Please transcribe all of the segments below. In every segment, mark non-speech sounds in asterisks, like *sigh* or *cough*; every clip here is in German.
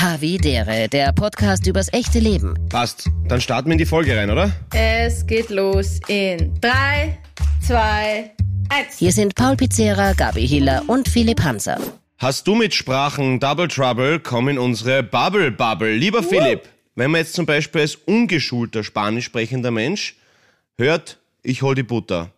Havidere, der Podcast übers echte Leben. Passt. Dann starten wir in die Folge rein, oder? Es geht los in 3, 2, 1. Hier sind Paul Pizzera, Gabi Hiller und Philipp Hanser. Hast du mit Sprachen Double Trouble, komm in unsere Bubble Bubble. Lieber Philipp, wenn man jetzt zum Beispiel als ungeschulter Spanisch sprechender Mensch hört, ich hol die Butter,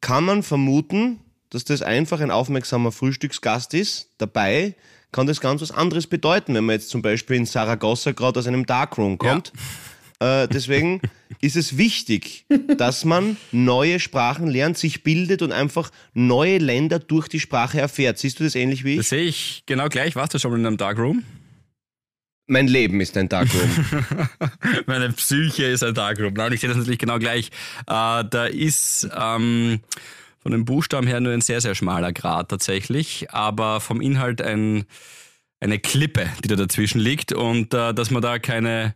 kann man vermuten, dass das einfach ein aufmerksamer Frühstücksgast ist. Dabei kann das ganz was anderes bedeuten, wenn man jetzt zum Beispiel in Saragossa gerade aus einem Darkroom kommt. Äh, deswegen *laughs* ist es wichtig, dass man neue Sprachen lernt, sich bildet und einfach neue Länder durch die Sprache erfährt. Siehst du das ähnlich wie ich? Das sehe ich genau gleich. Warst du schon mal in einem Darkroom? Mein Leben ist ein Darkroom. *laughs* Meine Psyche ist ein Darkroom. Nein, ich sehe das natürlich genau gleich. Äh, da ist ähm, von den Buchstaben her nur ein sehr, sehr schmaler Grad tatsächlich, aber vom Inhalt ein, eine Klippe, die da dazwischen liegt. Und äh, dass man da keine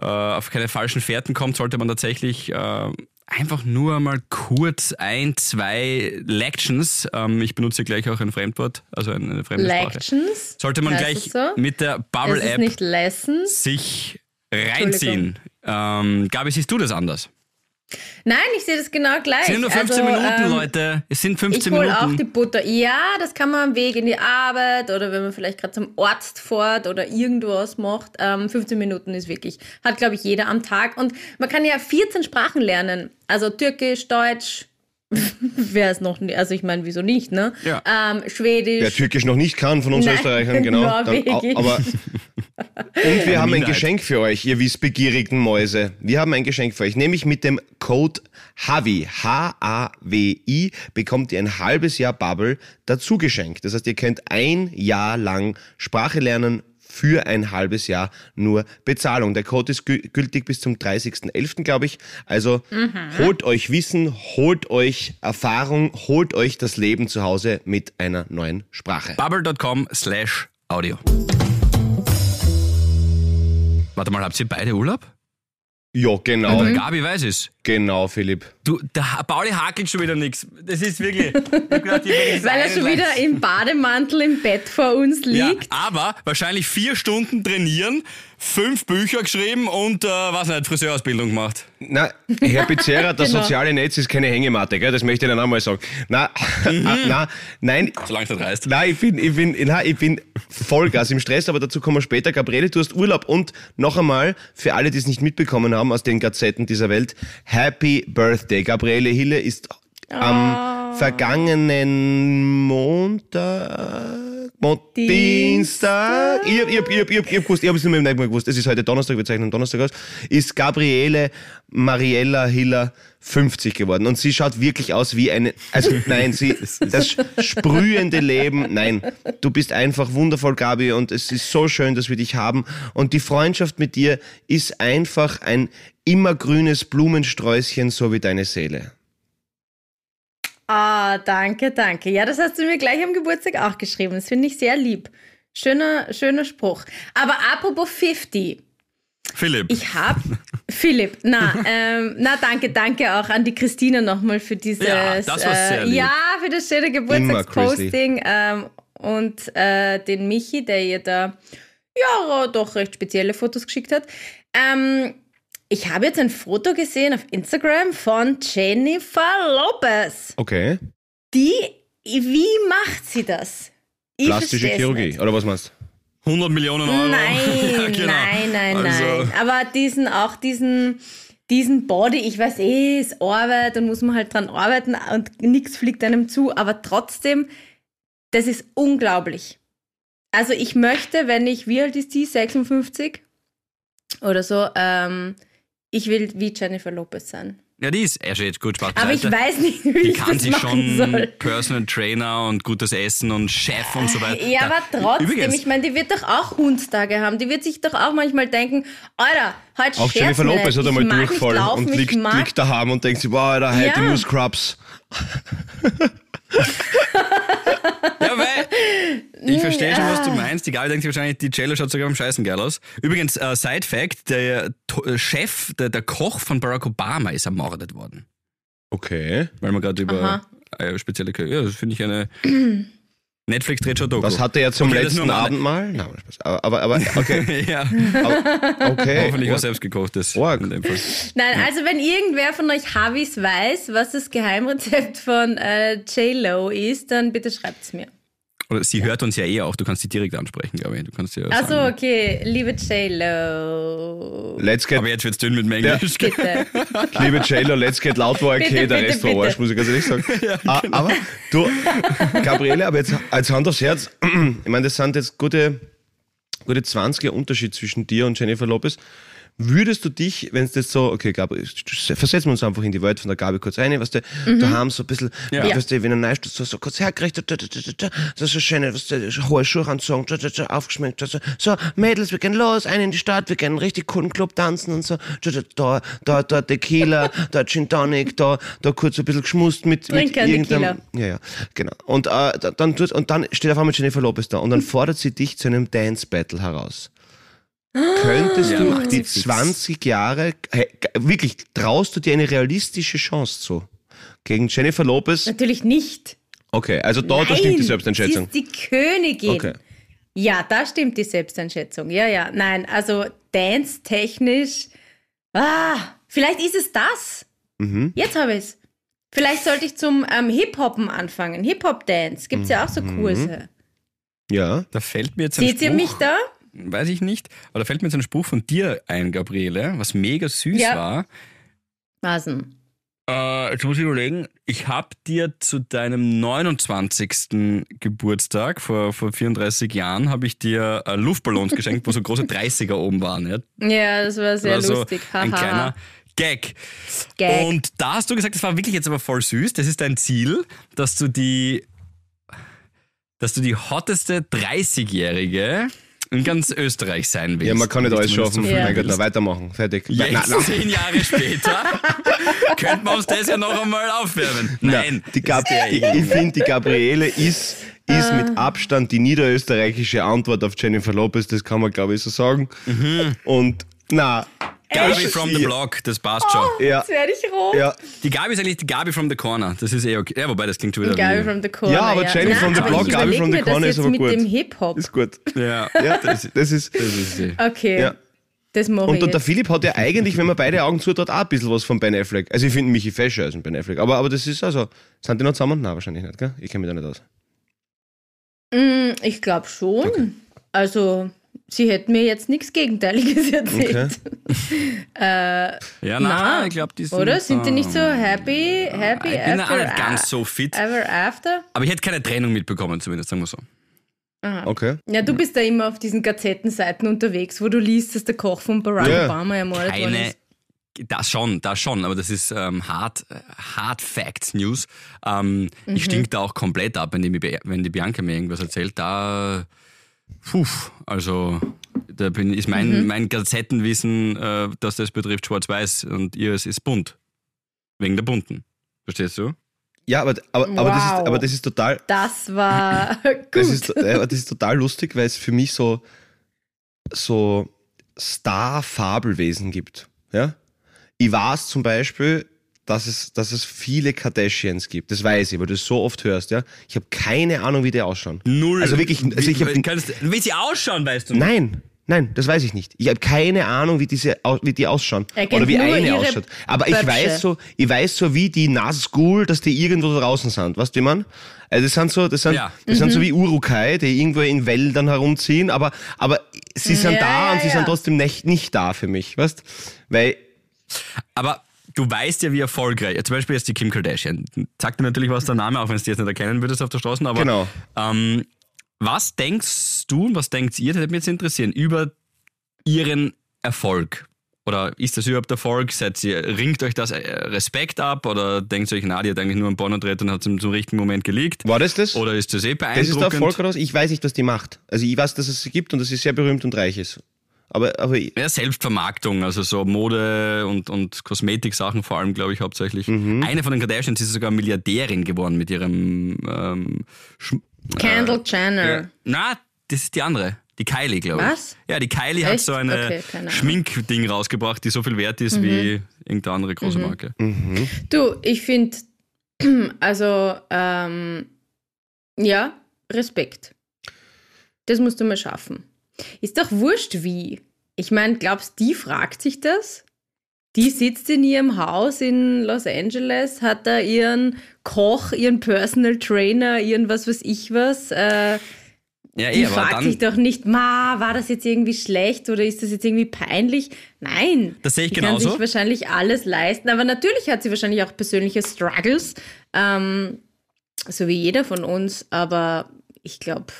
äh, auf keine falschen Fährten kommt, sollte man tatsächlich äh, einfach nur mal kurz ein, zwei Lections, ähm, ich benutze gleich auch ein Fremdwort, also eine fremde Sprache. Lections? Sollte man Heißt gleich so? mit der Bubble-App sich reinziehen. Ähm, Gabi, siehst du das anders? Nein, ich sehe das genau gleich. Es sind nur 15 Also, Minuten, ähm, Leute. Es sind Ich 15 hole auch die Minuten. Butter. Ja, das kann man am Weg in die Arbeit oder wenn man vielleicht gerade zum Arzt fährt oder irgendwas macht. Ähm, 15 Minuten ist wirklich, hat glaube ich jeder am Tag. Und man kann ja 14 Sprachen lernen. Also Türkisch, Deutsch, *laughs* wer es noch nicht, also ich meine, wieso nicht, ne? Ja. Ähm, Schwedisch. Wer Türkisch noch nicht kann von uns Nein, Österreichern, genau. *laughs* Dann, aber *laughs* und wir haben ein. Geschenk für euch, ihr wissbegierigen Mäuse. Wir haben ein Geschenk für euch, nämlich mit dem Code HAVI, H-A-W-I, bekommt ihr ein halbes Jahr Bubble dazu geschenkt. Das heißt, ihr könnt ein Jahr lang Sprache lernen für ein halbes Jahr nur Bezahlung. Der Code ist gü- gültig bis zum 30.11., glaube ich. Also holt euch Wissen, holt euch Erfahrung, holt euch das Leben zu Hause mit einer neuen Sprache. Bubble.com slash Audio. Warte mal, habt ihr beide Urlaub? Ja, genau. Der Gabi weiß es. Genau, Philipp. Du, der Pauli hakelt schon wieder nichts. Das ist wirklich. Gedacht, *laughs* weil er schon wieder im Bademantel im Bett vor uns Ja, liegt. aber wahrscheinlich vier Stunden trainieren, fünf Bücher geschrieben und, äh, was nicht, Friseurausbildung gemacht. Na, Herr Pizzera, das *laughs* Genau. soziale Netz ist keine Hängematte, gell? das möchte ich Ihnen einmal sagen. Na, *laughs* ah, na, nein, Solange es nicht reißt. Nein, ich bin, ich bin, nein, ich bin Vollgas im Stress, aber dazu kommen wir später. Gabriele, du hast Urlaub und noch einmal, für alle, die es nicht mitbekommen haben aus den Gazetten dieser Welt, Happy Birthday. Gabriele. Hille ist am vergangenen Montag, Mon Dienstag, ich ich ich ich ich hab gewusst, ich hab es nicht mehr gewusst, es ist heute Donnerstag, wir zeichnen Donnerstag aus, ist Gabriele Mariella Hiller 50 geworden. Und sie schaut wirklich aus wie eine, also *laughs* nein, sie, das sprühende Leben, nein, du bist einfach wundervoll, Gabi, und es ist so schön, dass wir dich haben. Und die Freundschaft mit dir ist einfach ein immergrünes Blumensträußchen, so wie deine Seele. Ah, danke, danke. Ja, das hast du mir gleich am Geburtstag auch geschrieben. Das finde ich sehr lieb. Schöner, schöner Spruch. Aber apropos 50. Philipp. Ich habe Philipp, na, *laughs* ähm, na danke, danke auch an die Christina nochmal für dieses, Ja, das war sehr lieb. ja, für das schöne Geburtstagsposting ähm, und äh, den Michi, der ihr da ja doch recht spezielle Fotos geschickt hat. Ähm, ich habe jetzt ein Foto gesehen auf Instagram von Jennifer Lopez. Okay. Die, wie macht sie das? Ich Plastische Chirurgie, nicht. oder was meinst du? 100 Millionen Euro. Nein, *laughs* Ja, genau. nein, nein, Also- nein. Aber diesen, auch diesen, diesen Body, ich weiß eh, ist Arbeit und muss man halt dran arbeiten und nichts fliegt einem zu, aber trotzdem, das ist unglaublich. Also ich möchte, wenn ich, wie alt ist die, 56 oder so, ähm, ich will wie Jennifer Lopez sein. Ja, die ist, er steht jetzt gut Spaß Aber ich weiß nicht, wie Die ich kann das sich machen schon soll. Personal Trainer und gutes Essen und Chef und so weiter. Ja, aber trotzdem, Übrigens, ich meine, die wird doch auch Hundstage haben. Die wird sich doch auch manchmal denken, Alter, heute Auch scherz Jennifer. Lopez hat einmal mag nicht Durchfall laufen, und liegt, liegt daheim und denkt sich, wow, Alter, heute Ja. nur Scrubs. Ja, ich verstehe schon, was du meinst. Die Gabi denkt sich wahrscheinlich, die Cello schaut sogar am Scheißen geil aus. Übrigens, äh, Side Fact, der äh, Chef, der, der Koch von Barack Obama ist ermordet worden. Okay. Weil wir gerade über äh, spezielle Köche, ja, das finde ich eine *clears throat* Netflix dreht schon Doku. Was hat er ja zum Okay, das letzten nur am Abend mal? Nein, aber, aber, aber okay. *laughs* ja, aber, okay. hoffentlich was selbstgekochtes. Org. in dem Fall. Nein, also wenn irgendwer von euch Havis weiß, was das Geheimrezept von äh, J-Lo ist, dann bitte schreibt es mir. Oder sie hört uns ja eh auch, du kannst sie direkt ansprechen, glaube ich. Du kannst ja Achso, sagen. okay, liebe J-Lo. Let's get, Aber jetzt wird's dünn mit dem Englisch. Bitte. *laughs* liebe JLo, Let's Get Loud war okay, Bitte, der bitte, Rest war bitte. Arsch, muss ich ganz ehrlich sagen. Ah, Aber du, Gabriele, aber jetzt als Hand aufs Herz, ich meine, das sind jetzt gute, gute 20 Jahre Unterschied zwischen dir und Jennifer Lopez. Würdest du dich, wenn es jetzt so, okay, Gabi, versetzen wir uns einfach in die Welt von der Gabi kurz rein, weißt du, da haben so ein bisschen, Ja. weißt du, wenn ein Neustutz so, so kurz hergerichtet, da, da, da, da, da, so schöne, weißt du, hohe Schuhe anzogen, aufgeschminkt, so, so, Mädels, wir gehen los, ein in die Stadt, wir gehen einen richtig coolen Club tanzen und so, da, da, da, Tequila, da Gin Tonic, da, da kurz ein bisschen geschmust mit, mit irgendeinem, ja, ja, genau. Und, äh, da- dann, und dann steht auf einmal Jennifer Lopez da und dann fordert sie dich zu einem Dance-Battle heraus. Könntest Ja, du die sie fix. 20 Jahre, hey, wirklich, traust du dir eine realistische Chance zu? Gegen Jennifer Lopez? Natürlich nicht. Okay, also da, da Nein, stimmt die Selbsteinschätzung. Sie ist die Königin. Okay. Ja, da stimmt die Selbsteinschätzung. Ja, ja. Nein, also dance-technisch. Ah, vielleicht ist es das. Mhm. Jetzt habe ich es. Vielleicht sollte ich zum ähm, Hip-Hoppen anfangen. Hip-Hop-Dance. Gibt es ja auch so Mhm. Kurse. Ja. Da fällt mir jetzt ein Seht ihr Spruch, mich da? Weiß ich nicht, aber da fällt mir jetzt ein Spruch von dir ein, Gabriele, was mega süß Ja. war. Was denn? Äh, jetzt muss ich überlegen, ich habe dir zu deinem 29. Geburtstag vor, vor 34 Jahren habe ich dir äh, Luftballons geschenkt, wo so große *laughs* 30er oben waren. Ja? Ja, das war sehr also lustig. ein kleiner Gag. Gag. Und da hast du gesagt, das war wirklich jetzt aber voll süß. Das ist dein Ziel, dass du die, dass du die hotteste 30-Jährige in ganz Österreich sein willst. Ja, man kann nicht alles schaffen. Ja. Mein Gott, na, weitermachen. Fertig. Jetzt, Na, na, zehn Jahre später, *laughs* könnte man uns das ja noch einmal aufwärmen. na, Nein, die Gab ich ich finde, die Gabriele ist, ist mit Abstand die niederösterreichische Antwort auf Jennifer Lopez. Das kann man, glaube ich, so sagen. Und, na. Gabi from the block, das passt schon. Ja. Jetzt werde ich rot. Ja, Die Gabi ist eigentlich die Gabi from the corner. Das ist eh okay. Ja, wobei das klingt schon wieder Gabi wie... from the Corner. Ja, aber Jenny from the Block, ich Gabi from the Corner das ist aber mit gut. dem Hip-Hop. ist gut. Ja, Ja, das, das ist. das ist die. Okay, Ja. das mache ich Und, und der. Philipp hat ja eigentlich, wenn man beide Augen zu hat, auch ein bisschen was von Ben Affleck. Also ich finde Michi fescher als ein Ben Affleck. Aber, aber das ist also. Sind die noch zusammen? Nein, wahrscheinlich nicht, gell? Ich kenne mich da nicht aus. Mm, ich glaube schon. Also, sie hätten mir jetzt nichts Gegenteiliges *laughs* erzählt. äh, Ja, Na, na, ich glaube, die sind... oder? Sind die nicht so ähm, happy, happy Ich bin auch after, nicht ganz so fit. ever after? Aber ich hätte keine Trennung mitbekommen, zumindest, sagen wir so. Aha. Okay. Ja, du bist da immer auf diesen Gazettenseiten unterwegs, wo du liest, dass der Koch von Barack Ja. Obama ermordet worden Keine... ist. Das schon, das schon, aber das ist ähm, hard, äh, hard Facts News. Ähm, Mhm. Ich stink da auch komplett ab, wenn die, wenn die Bianca mir irgendwas erzählt. Da, puh, also da bin, ist mein, Mhm. mein Gazettenwissen, äh, dass das betrifft, schwarz-weiß und ihres ist bunt. Wegen der bunten. Verstehst du? Ja, aber, aber, aber, das ist, Wow. aber das ist total. Das war *laughs* Das gut. ist, äh, das ist total lustig, weil es für mich so, so Star-Fabelwesen gibt. Ja? Ich weiß zum Beispiel, dass es, dass es viele Kardashians gibt. Das weiß ich, weil du es so oft hörst. Ja? Ich habe keine Ahnung, wie die ausschauen. Null. Also wirklich, also ich hab- wie, kannst, wie sie ausschauen, weißt du nicht. Nein, nein, das weiß ich nicht. Ich habe keine Ahnung, wie, diese, wie die ausschauen. Er Oder wie eine ausschaut. Aber ich Böpsche. weiß so, ich weiß so wie die Nazgul, dass die irgendwo draußen sind. Weißt du, wie man? Also das sind so, das sind, Ja. das sind Mhm. so wie Urukai, die irgendwo in Wäldern herumziehen, aber, aber sie sind Ja, da ja, und sie ja. sind trotzdem nicht, nicht da für mich, weißt? Weil, Aber du weißt ja, wie erfolgreich. Zum Beispiel jetzt die Kim Kardashian. Sagt dir natürlich was der Name, auch wenn du die jetzt nicht erkennen würdest auf der Straße. Aber Genau. ähm, was denkst du und was denkt ihr, das würde mich jetzt interessieren, über ihren Erfolg? Oder ist das überhaupt Erfolg? Seid ihr, ringt euch das äh, Respekt ab? Oder denkt ihr euch, na, die hat eigentlich nur einen Porno gedreht und hat es im zum richtigen Moment geleakt? war das das? Oder ist das eh das beeindruckend? ist der Erfolg oder was? Ich weiß nicht, was die macht. Also ich weiß, dass es sie gibt und dass sie sehr berühmt und reich ist. Aber, aber Ja, Selbstvermarktung, also so Mode und, und Kosmetiksachen vor allem, glaube ich, hauptsächlich. Mhm. Eine von den Kardashians ist sogar Milliardärin geworden mit ihrem ähm, Schm- Kendall Jenner. Ja. Na, das ist die andere. Die Kylie, glaube ich. Was? Ja, die Kylie hat Echt? so eine Okay. Schminkding rausgebracht, die so viel wert ist wie irgendeine andere große Marke. Du, ich finde, *clears throat* also, ähm, ja, Respekt. Das musst du mal schaffen. Ist doch wurscht wie. Ich meine, glaubst die fragt sich das? Die sitzt in ihrem Haus in Los Angeles, hat da ihren Koch, ihren Personal Trainer, ihren was weiß ich was. Äh, Ja, die eh, fragt sich doch nicht, ma, war das jetzt irgendwie schlecht oder ist das jetzt irgendwie peinlich? Nein. Das sehe ich die kann genauso. sich wahrscheinlich alles leisten, aber natürlich hat sie wahrscheinlich auch persönliche Struggles, ähm, so wie jeder von uns, aber ich glaube,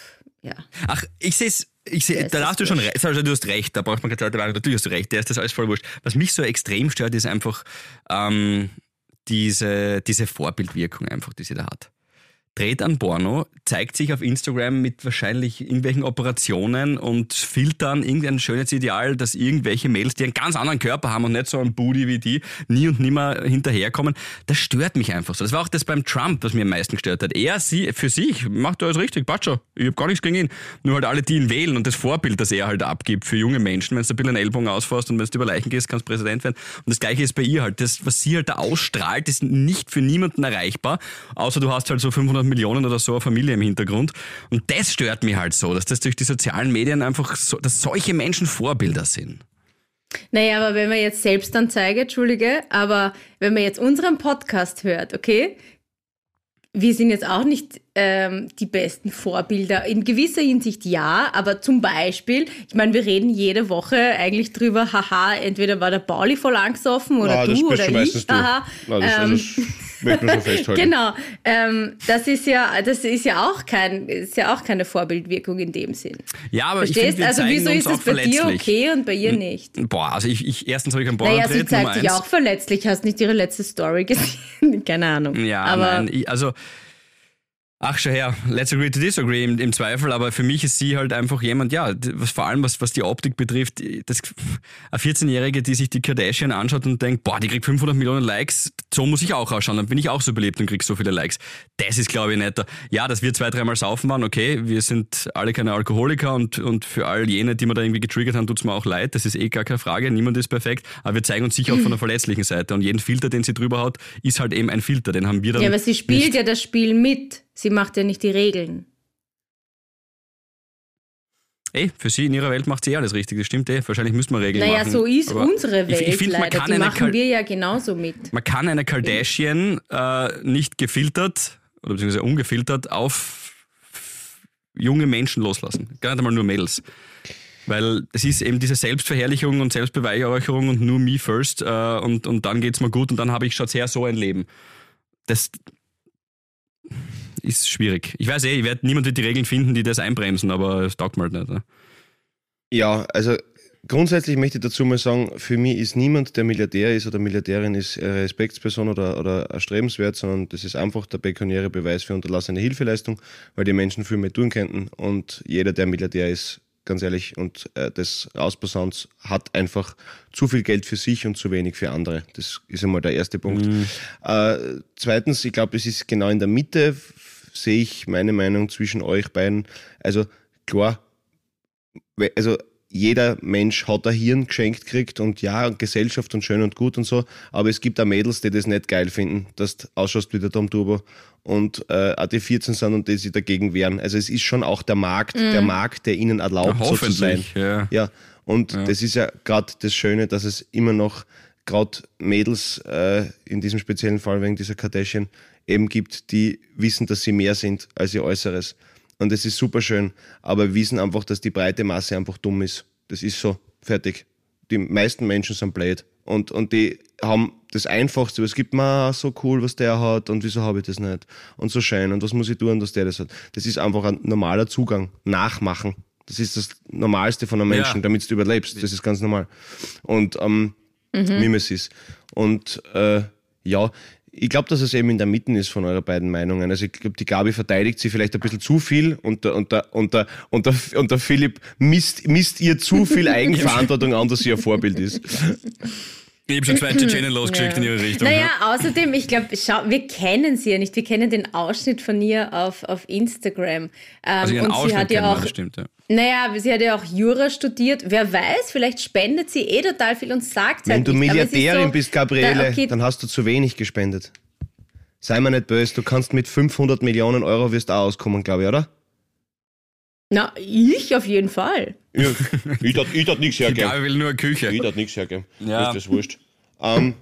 ja. Ach, ich sehe es. Ich Der seh, ist da hast du schon recht. Also, du hast recht, da braucht man keine zweite Meinung. Natürlich hast du recht, der ist das alles voll wurscht. Was mich so extrem stört, ist einfach ähm, diese, diese Vorbildwirkung einfach, die sie da hat. Dreht an Porno, zeigt sich auf Instagram mit wahrscheinlich irgendwelchen Operationen und filtern irgendein Schönheitsideal, dass irgendwelche Mädels, die einen ganz anderen Körper haben und nicht so einen Booty wie die, nie und nimmer hinterherkommen. Das stört mich einfach so. Das war auch das beim Trump, was mir am meisten gestört hat. Er sie, für sich macht alles richtig, passt. Ich habe gar nichts gegen ihn. Nur halt alle, die ihn wählen und das Vorbild, das er halt abgibt für junge Menschen, wenn du ein bisschen einen Ellbogen ausfasst und wenn du über Leichen gehst, kannst du Präsident werden. Und das gleiche ist bei ihr halt. Das, was sie halt da ausstrahlt, ist nicht für niemanden erreichbar, außer du hast halt so 500 Millionen oder so eine Familie im Hintergrund. Und das stört mich halt so, dass das durch die sozialen Medien einfach so, dass solche Menschen Vorbilder sind. Naja, aber wenn man jetzt Selbstanzeige, Entschuldige, aber wenn man jetzt unseren Podcast hört, okay, wir sind jetzt auch nicht ähm, die besten Vorbilder. In gewisser Hinsicht ja, aber zum Beispiel, ich meine, wir reden jede Woche eigentlich drüber, haha, entweder war der Pauli voll angesoffen oder das du oder ich. Haha. Na, das, Ähm, möchte man schon festhalten. Genau, ähm, das ist ja, das ist ja auch kein, ist ja auch keine Vorbildwirkung in dem Sinn. Ja, aber ich Verstehst? finde, wir also wieso uns ist es bei dir okay und bei ihr nicht? Boah, also ich, ich erstens habe ich einen Naja, sie zeigt sich auch verletzlich. Hast nicht ihre letzte Story *laughs* gesehen? Keine Ahnung. Ja, aber nein, ich, also. Ach, schau her, let's agree to disagree im, im Zweifel, aber für mich ist sie halt einfach jemand, ja, was, vor allem was, was die Optik betrifft, das, eine 14-Jährige, die sich die Kardashian anschaut und denkt, boah, die kriegt 500 Millionen Likes, so muss ich auch ausschauen, dann bin ich auch so beliebt und krieg so viele Likes. Das ist, glaube ich, netter. Ja, dass wir zwei, dreimal saufen waren, okay, wir sind alle keine Alkoholiker und, und für all jene, die wir da irgendwie getriggert haben, tut's mir auch leid, das ist eh gar keine Frage, niemand ist perfekt, aber wir zeigen uns sicher auch von der *clears throat* verletzlichen Seite und jeden Filter, den sie drüber hat, ist halt eben ein Filter, den haben wir dann ja, aber sie spielt ja das Spiel mit. Sie macht ja nicht die Regeln. Ey, für sie in ihrer Welt macht sie eh alles richtig, das stimmt eh. Wahrscheinlich müsste man Regeln Naja, machen. so ist aber unsere ich- Welt ich find, man leider. kann Die eine machen Kal- wir ja genauso mit. Man kann eine Kardashian äh, nicht gefiltert oder beziehungsweise ungefiltert auf junge Menschen loslassen. Gar nicht einmal nur Mädels. Weil es ist eben diese Selbstverherrlichung und Selbstbeweihräucherung und nur me first äh, und, und dann geht's mir gut und dann habe ich schon sehr so ein Leben. Das ist schwierig. Ich weiß eh, ich werd, niemand wird die Regeln finden, die das einbremsen, aber es taugt mir halt nicht. Ne? Ja, also grundsätzlich möchte ich dazu mal sagen, für mich ist niemand, der Milliardär ist oder Milliardärin ist, eine Respektsperson oder, oder erstrebenswert, sondern das ist einfach der pekuniäre Beweis für unterlassene Hilfeleistung, weil die Menschen viel mehr tun könnten und jeder, der Milliardär ist, ganz ehrlich, und äh, das Ausposauns hat einfach zu viel Geld für sich und zu wenig für andere. Das ist einmal der erste Punkt. Äh, zweitens, ich glaube, es ist genau in der Mitte, sehe ich meine Meinung zwischen euch beiden. Also klar, also jeder Mensch hat ein Hirn geschenkt kriegt und ja, und Gesellschaft und schön und gut und so, aber es gibt auch Mädels, die das nicht geil finden, dass du ausschaust wie der Tom Turbo und äh, auch die 14 sind und die sich dagegen wehren. Also es ist schon auch der Markt, der Markt, der ihnen erlaubt, so zu sein. Hoffentlich, ja. Ja, und das ist ja gerade das Schöne, dass es immer noch gerade Mädels, äh, in diesem speziellen Fall wegen dieser Kardashian, eben gibt, die wissen, dass sie mehr sind als ihr Äußeres. Und das ist super schön, aber wissen einfach, dass die breite Masse einfach dumm ist. Das ist so, fertig. Die meisten Menschen sind blöd. Und, und die haben das Einfachste, was gibt mir so cool, was der hat und wieso habe ich das nicht? Und so schön und was muss ich tun, dass der das hat? Das ist einfach ein normaler Zugang. Nachmachen. Das ist das Normalste von einem Ja. Menschen, damit du überlebst. Das ist ganz normal. Und ähm, Mimesis. Und äh, ja, ich glaube, dass es eben in der Mitte ist von eurer beiden Meinungen. Also ich glaube, die Gabi verteidigt sie vielleicht ein bisschen zu viel und der, und der, und der, und der, und der Philipp misst, misst ihr zu viel *laughs* Eigenverantwortung an, dass sie ein Vorbild ist. Ich habe schon zwei Tschetschenen *laughs* losgeschickt in ihre Richtung. Naja, außerdem, ich glaube, wir kennen sie ja nicht. Wir kennen den Ausschnitt von ihr auf, auf Instagram. Ähm, Also ihren und sie Ausschnitt hat ja kennen wir, auch, das stimmt, ja. naja, sie hat ja auch Jura studiert. Wer weiß, vielleicht spendet sie eh total viel und sagt Wenn halt du nicht. Milliardärin so, bist, Gabriele, da- okay, dann hast du zu wenig gespendet. Sei mir nicht böse, du kannst mit 500 Millionen Euro wirst auch auskommen, glaube ich, oder? Na, ich auf jeden Fall. Ja, ich darf ich darf nichts *laughs* hergeben. Gabi will nur eine Küche. Ich darf nichts hergeben. Ja. Ist das wurscht. Ähm,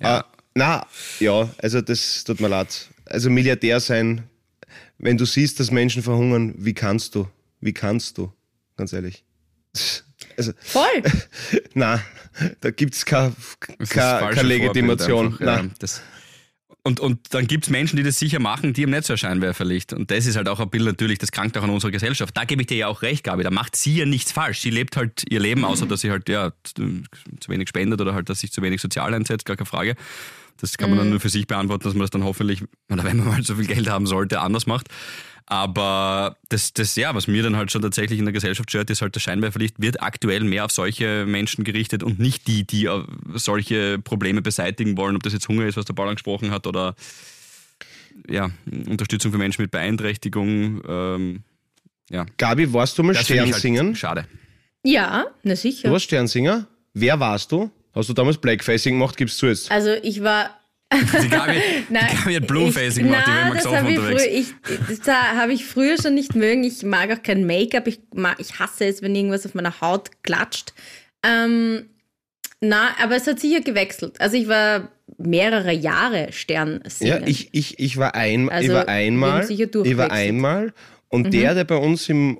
Ja. Äh, na, ja, also das tut mir leid. Also Milliardär sein, wenn du siehst, dass Menschen verhungern, wie kannst du? Wie kannst du? Ganz ehrlich. Also, Voll. *laughs* na, da gibt's keine, Das ist keine, Legitimation. Einfach, ja, das, und, und dann gibt es Menschen, die das sicher machen, die haben nicht so ein Scheinwerferlicht. Und das ist halt auch ein Bild natürlich, das krankt auch an unserer Gesellschaft. Da gebe ich dir ja auch recht, Gabi. Da macht sie ja nichts falsch. Sie lebt halt ihr Leben, außer dass sie halt ja, zu wenig spendet oder halt, dass sich zu wenig sozial einsetzt, gar keine Frage. Das kann man dann nur für sich beantworten, dass man das dann hoffentlich, wenn man mal so viel Geld haben sollte, anders macht. Aber das, das, ja, was mir dann halt schon tatsächlich in der Gesellschaft stört, ist halt das Scheinwerferlicht wird aktuell mehr auf solche Menschen gerichtet und nicht die, die äh, solche Probleme beseitigen wollen, ob das jetzt Hunger ist, was der Paul angesprochen hat, oder ja, Unterstützung für Menschen mit Beeinträchtigung. Ähm, ja, Gabi, warst du mal das Sternsingen? Halt schade. Ja, na Du sicher. warst Sternsinger? Wer warst du? Hast du damals Blackfacing gemacht? Gibst du jetzt? Also ich war. Die Gabi, die *laughs* Gabi hat Bluefacing gemacht, die war nein, immer das gesoffen habe ich, unterwegs. früher, ich, das habe ich früher schon nicht mögen. Ich mag auch kein Make-up. Ich, ich hasse es, wenn irgendwas auf meiner Haut klatscht. Ähm, na, aber es hat sicher gewechselt. Also ich war mehrere Jahre Sternsinger. Ja, ich, ich, ich war, ein, Also, ich war wir einmal. Ich war durchgewechselt. einmal. Und der, der bei uns im,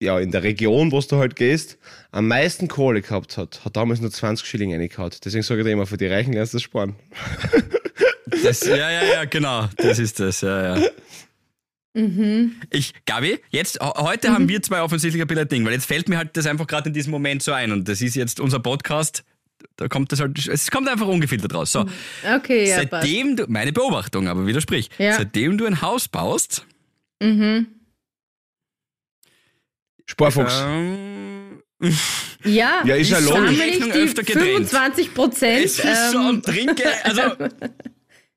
ja, in der Region, wo du halt gehst, am meisten Kohle gehabt hat, hat damals nur 20 Schilling reingehauen. Deswegen sage ich dir immer, für die Reichen lernst du das sparen. *laughs* Das, ja, ja, ja, genau. Das ist das, ja, ja. Mhm. Ich, Gabi, jetzt, heute haben wir zwei offensichtlich ein bisschen ein Ding, weil jetzt fällt mir halt das einfach gerade in diesem Moment so ein und das ist jetzt unser Podcast, da kommt das halt, es kommt einfach ungefiltert raus. So, Okay, ja, passt. seitdem du, meine Beobachtung, aber widersprich, Ja. seitdem du ein Haus baust, Mhm. Sparfuchs. ähm, *laughs* Ja, Ja, ist ja ich logisch. ich die öfter gedreht. 25 Prozent. es ist schon Ähm, Trinke, also, *laughs*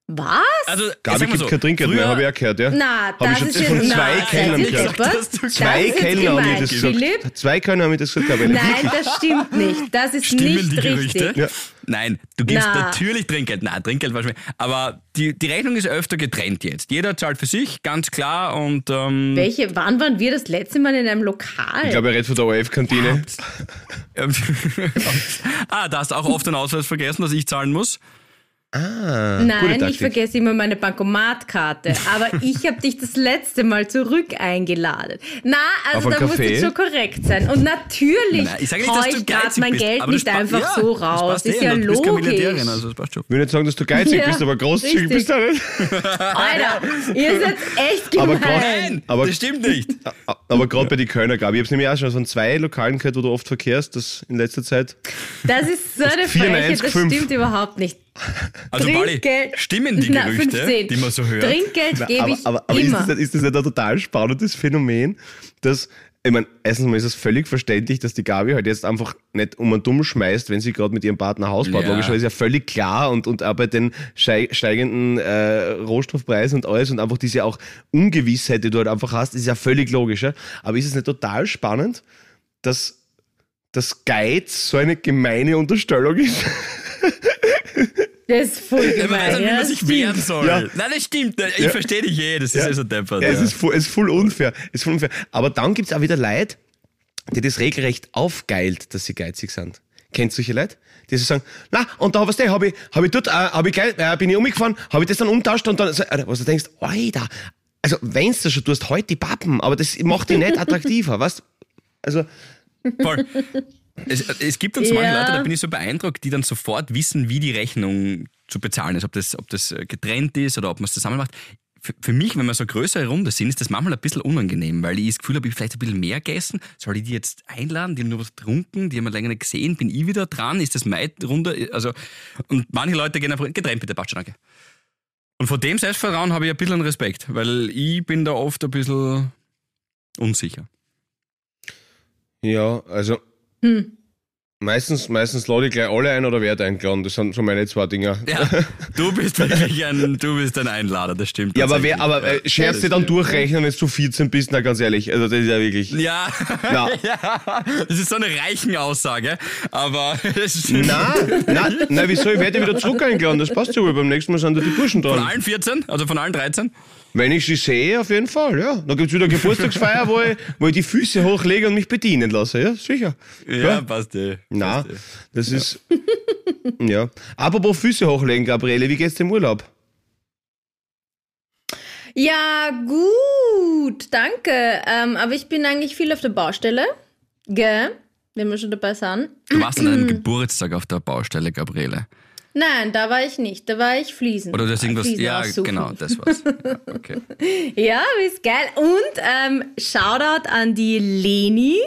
was? also Gabi gibt so, kein Trinkgeld mehr, früher- habe ich auch gehört, ja? Na, Hab ich das schon ist von jetzt zwei Kellnern gehört. Zwei Das Kellner haben mir das gesagt. Philipp. Zwei Kellner haben mir das gesagt, Gabi. Nein, das stimmt nicht. Das ist Stimmen nicht die Gerüchte? richtig. Ja. Nein, du gibst Na. natürlich Trinkgeld. Nein, Trinkgeld war schon. Aber die, die Rechnung ist öfter getrennt jetzt. Jeder zahlt für sich, ganz klar. Und ähm, Welche, wann waren wir das letzte Mal in einem Lokal? Ich glaube, er redet von der ORF-Kantine. ähm, *laughs* ah, da hast du auch oft den Ausweis vergessen, dass ich zahlen muss. Ah, Nein, ich vergesse immer meine Bankomatkarte. Aber ich habe dich das letzte Mal zurück eingeladen. Na, also da muss jetzt schon korrekt sein. Und natürlich Nein, ich sage nicht, dass du ich gerade mein bist, Geld aber das nicht einfach ja, so das raus. passt ist eh, ja Du bist logisch. Also das passt schon. Ich will nicht sagen, dass du geizig Ja, bist, aber großzügig richtig. bist du auch nicht. *laughs* Alter, ihr seid echt Aber gemein. grad- Nein, Aber- das stimmt nicht. Aber gerade bei den Kölner, Gabi, ich habe es nämlich auch schon von zwei Lokalen gehört, wo du oft verkehrst, das in letzter Zeit. Das ist so eine eins, das stimmt überhaupt nicht. Also, Bali, Trinkgeld- stimmen die Na, Gerüchte, 15. die man so hört? Trinkgeld gebe aber ich aber, aber ist, immer. das, nicht- ist das nicht ein total spannendes Phänomen, dass, ich meine, erstens mal ist es völlig verständlich, dass die Gabi halt jetzt einfach nicht um und dumm schmeißt, wenn sie gerade mit ihrem Partner Haus baut. Ja. Logischerweise ist ja völlig klar und, und auch bei den steigenden äh, Rohstoffpreisen und alles und einfach diese auch Ungewissheit, die du halt einfach hast, ist ja völlig logisch. Ja? Aber ist es nicht total spannend, dass das Geiz so eine gemeine Unterstellung ist? *laughs* Das ist voll Ja, man weiß gemein. nicht, wie ja, man sich wehren soll. Ja. Nein, das stimmt. Ich Ja. verstehe dich eh, das ist Ja. ja so deppert. Ja, es, ist voll, es ist voll unfair. Es ist voll unfair. Aber dann gibt es auch wieder Leute, die das regelrecht aufgeilt, dass sie geizig sind. Kennst du solche Leute? Die so sagen, na, und da was der, habe ich, hab ich dort, äh, hab ich geil, äh, bin ich umgefahren, habe ich das dann umtauscht und dann, äh, was du denkst, Alter, also wenn's das schon tust, heute die Pappen, aber das macht dich nicht *laughs* attraktiver, weißt Also, Voll. Es, es gibt dann so manche Ja. Leute, da bin ich so beeindruckt, die dann sofort wissen, wie die Rechnung zu bezahlen ist. Ob das, ob das äh, getrennt ist oder ob man es zusammen macht. Für, für mich, wenn wir so eine größere Runde sind, ist das manchmal ein bisschen unangenehm, weil ich das Gefühl habe, ich vielleicht ein bisschen mehr gegessen. Soll ich die jetzt einladen? Die haben nur was getrunken, die haben wir länger nicht gesehen. Bin ich wieder dran? Ist das meine Runde? Also, und manche Leute gehen einfach getrennt, bitte, passt schon, danke. Und vor dem Selbstvertrauen habe ich ein bisschen Respekt, weil ich bin da oft ein bisschen unsicher. ja, also, Hm. Meistens, meistens lade ich gleich alle ein oder werde eingeladen. Das sind so meine zwei Dinger. Ja, du bist wirklich ein, du bist ein Einlader, das stimmt. Ja, aber wer, aber äh, Scherze dann durchrechnen, wenn du 14 bist, na ganz ehrlich. Also das ist ja wirklich. Ja, Na. *laughs* ja, das ist so eine reichen Aussage, aber *laughs* es stimmt. Na, na, na, wieso? Ich werde wieder zurück eingeladen. Das passt ja wohl. Beim nächsten Mal sind da die Burschen Von dran. allen 14, also von allen 13? Wenn ich sie sehe, auf jeden Fall, ja. Dann gibt's wieder eine Geburtstagsfeier, wo ich, wo ich die Füße hochlege und mich bedienen lasse, ja, sicher. Ja, passt eh. Na, eh. das ist. ja. Apropos Füße hochlegen, Gabriele, wie geht's dem Urlaub? Ja, gut, danke. Ähm, aber ich bin eigentlich viel auf der Baustelle. Gell? Wenn wir schon dabei sind. Du warst an deinem *clears throat* Geburtstag auf der Baustelle, Gabriele. Nein, da war ich nicht. Da war ich Fliesen. Oder du hast irgendwas. Fliesen Ja, aussuchen. genau, das war's. *laughs* Ja, okay. Ja, ist geil. Und ähm, Shoutout an die Leni,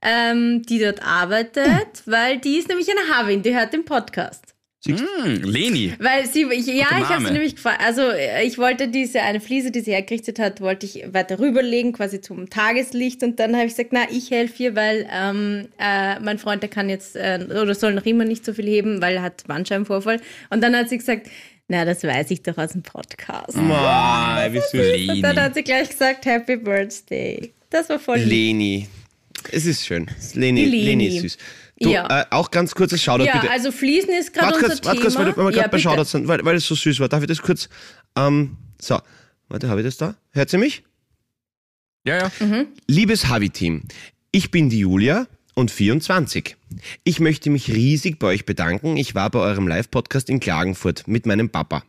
ähm, die dort arbeitet, *clears throat* weil die ist nämlich eine Havin, die hört den Podcast. Hm, Leni. Weil sie, ich, ja, ich habe sie nämlich gefragt. Also äh, ich wollte diese eine Fliese, die sie hergerichtet hat, wollte ich weiter rüberlegen, quasi zum Tageslicht. Und dann habe ich gesagt, na, ich helfe ihr, weil ähm, äh, mein Freund, der kann jetzt äh, oder soll noch immer nicht so viel heben, weil er hat Bandscheibenvorfall. Und dann hat sie gesagt, na, das weiß ich doch aus dem Podcast. Mei, wie süß. Und dann Leni. hat sie gleich gesagt, Happy Birthday. Das war voll lieb. Leni. Es ist schön. Leni, Leni. Leni ist süß. Du, Ja. äh, auch ganz kurzes Shoutout Ja, bitte. also Fließen ist gerade Warte unser kurz, warte Thema. kurz, weil, weil wir ja, gerade bei. Shoutouts sind, weil, weil es so süß war. Darf ich das kurz? Ähm, so, warte, habe ich das da? Hört sie mich? Ja, ja. Liebes Havi-Team, ich bin die Julia und 24. Ich möchte mich riesig bei euch bedanken. Ich war bei eurem Live-Podcast in Klagenfurt mit meinem Papa.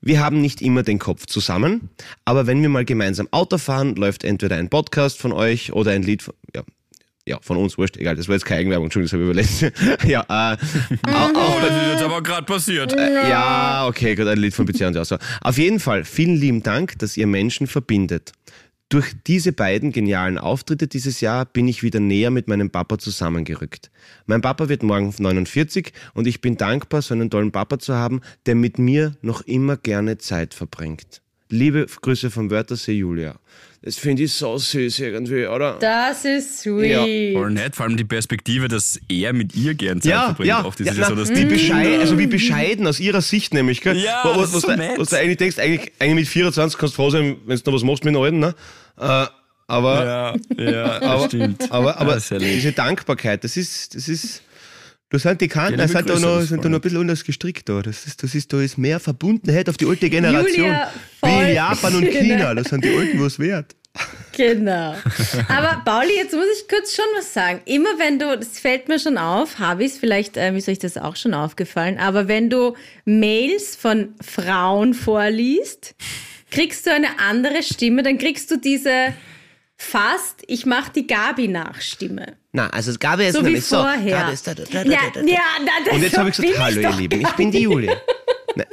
Wir haben nicht immer den Kopf zusammen, aber wenn wir mal gemeinsam Auto fahren, läuft entweder ein Podcast von euch oder ein Lied von, ja, ja, von uns, wurscht, egal, das war jetzt keine Eigenwerbung, Entschuldigung, das habe ich überlegt. *laughs* ja, äh, au- auch, Oh, das ist jetzt aber gerade passiert. ja, okay, gut, ein Lied von Beziehung und so. Auf jeden Fall, vielen lieben Dank, dass ihr Menschen verbindet. Durch diese beiden genialen Auftritte dieses Jahr bin ich wieder näher mit meinem Papa zusammengerückt. Mein Papa wird morgen 49 und ich bin dankbar, so einen tollen Papa zu haben, der mit mir noch immer gerne Zeit verbringt. Liebe Grüße vom Wörthersee Julia. Das finde ich so süß irgendwie, oder? Das ist sweet. Voll nett, vor allem die Perspektive, dass er mit ihr gern Zeit ja, verbringt. ja, Oft ist ja, ja na, so, dass wie die bescheiden, also wie bescheiden aus ihrer Sicht nämlich, gell? Ja, ist was, so du, nett. was du eigentlich denkst, eigentlich, eigentlich mit 24 kannst du froh sein, wenn du noch was machst mit den Alten, ne? Äh, aber, Ja, ja, *laughs* das aber, stimmt. aber, aber Ja, lieb. diese Dankbarkeit, das ist, das ist, da sind die Kanten, Ja, sind da noch, das ist sind da noch ein bisschen anders gestrickt da. Das ist, das ist, da ist mehr Verbundenheit auf die alte Generation. Julia, Wie in Japan und. China, da sind die Alten was wert. Genau. Aber Pauli, jetzt muss ich kurz schon was sagen. Immer wenn du, das fällt mir schon auf, habe ich es, vielleicht ähm, ist euch das auch schon aufgefallen, aber wenn du Mails von Frauen vorliest, kriegst du eine andere Stimme, dann kriegst du diese fast, ich mache die Gabi nach Stimme. Na, also es gab ja jetzt So noch wie nicht so. vorher. Gabi ist da, da, da, da, Ja, da, da. ja, na, das Und jetzt habe ich gesagt, hallo ihr Lieben, *laughs* ich bin die Julia. Ich bin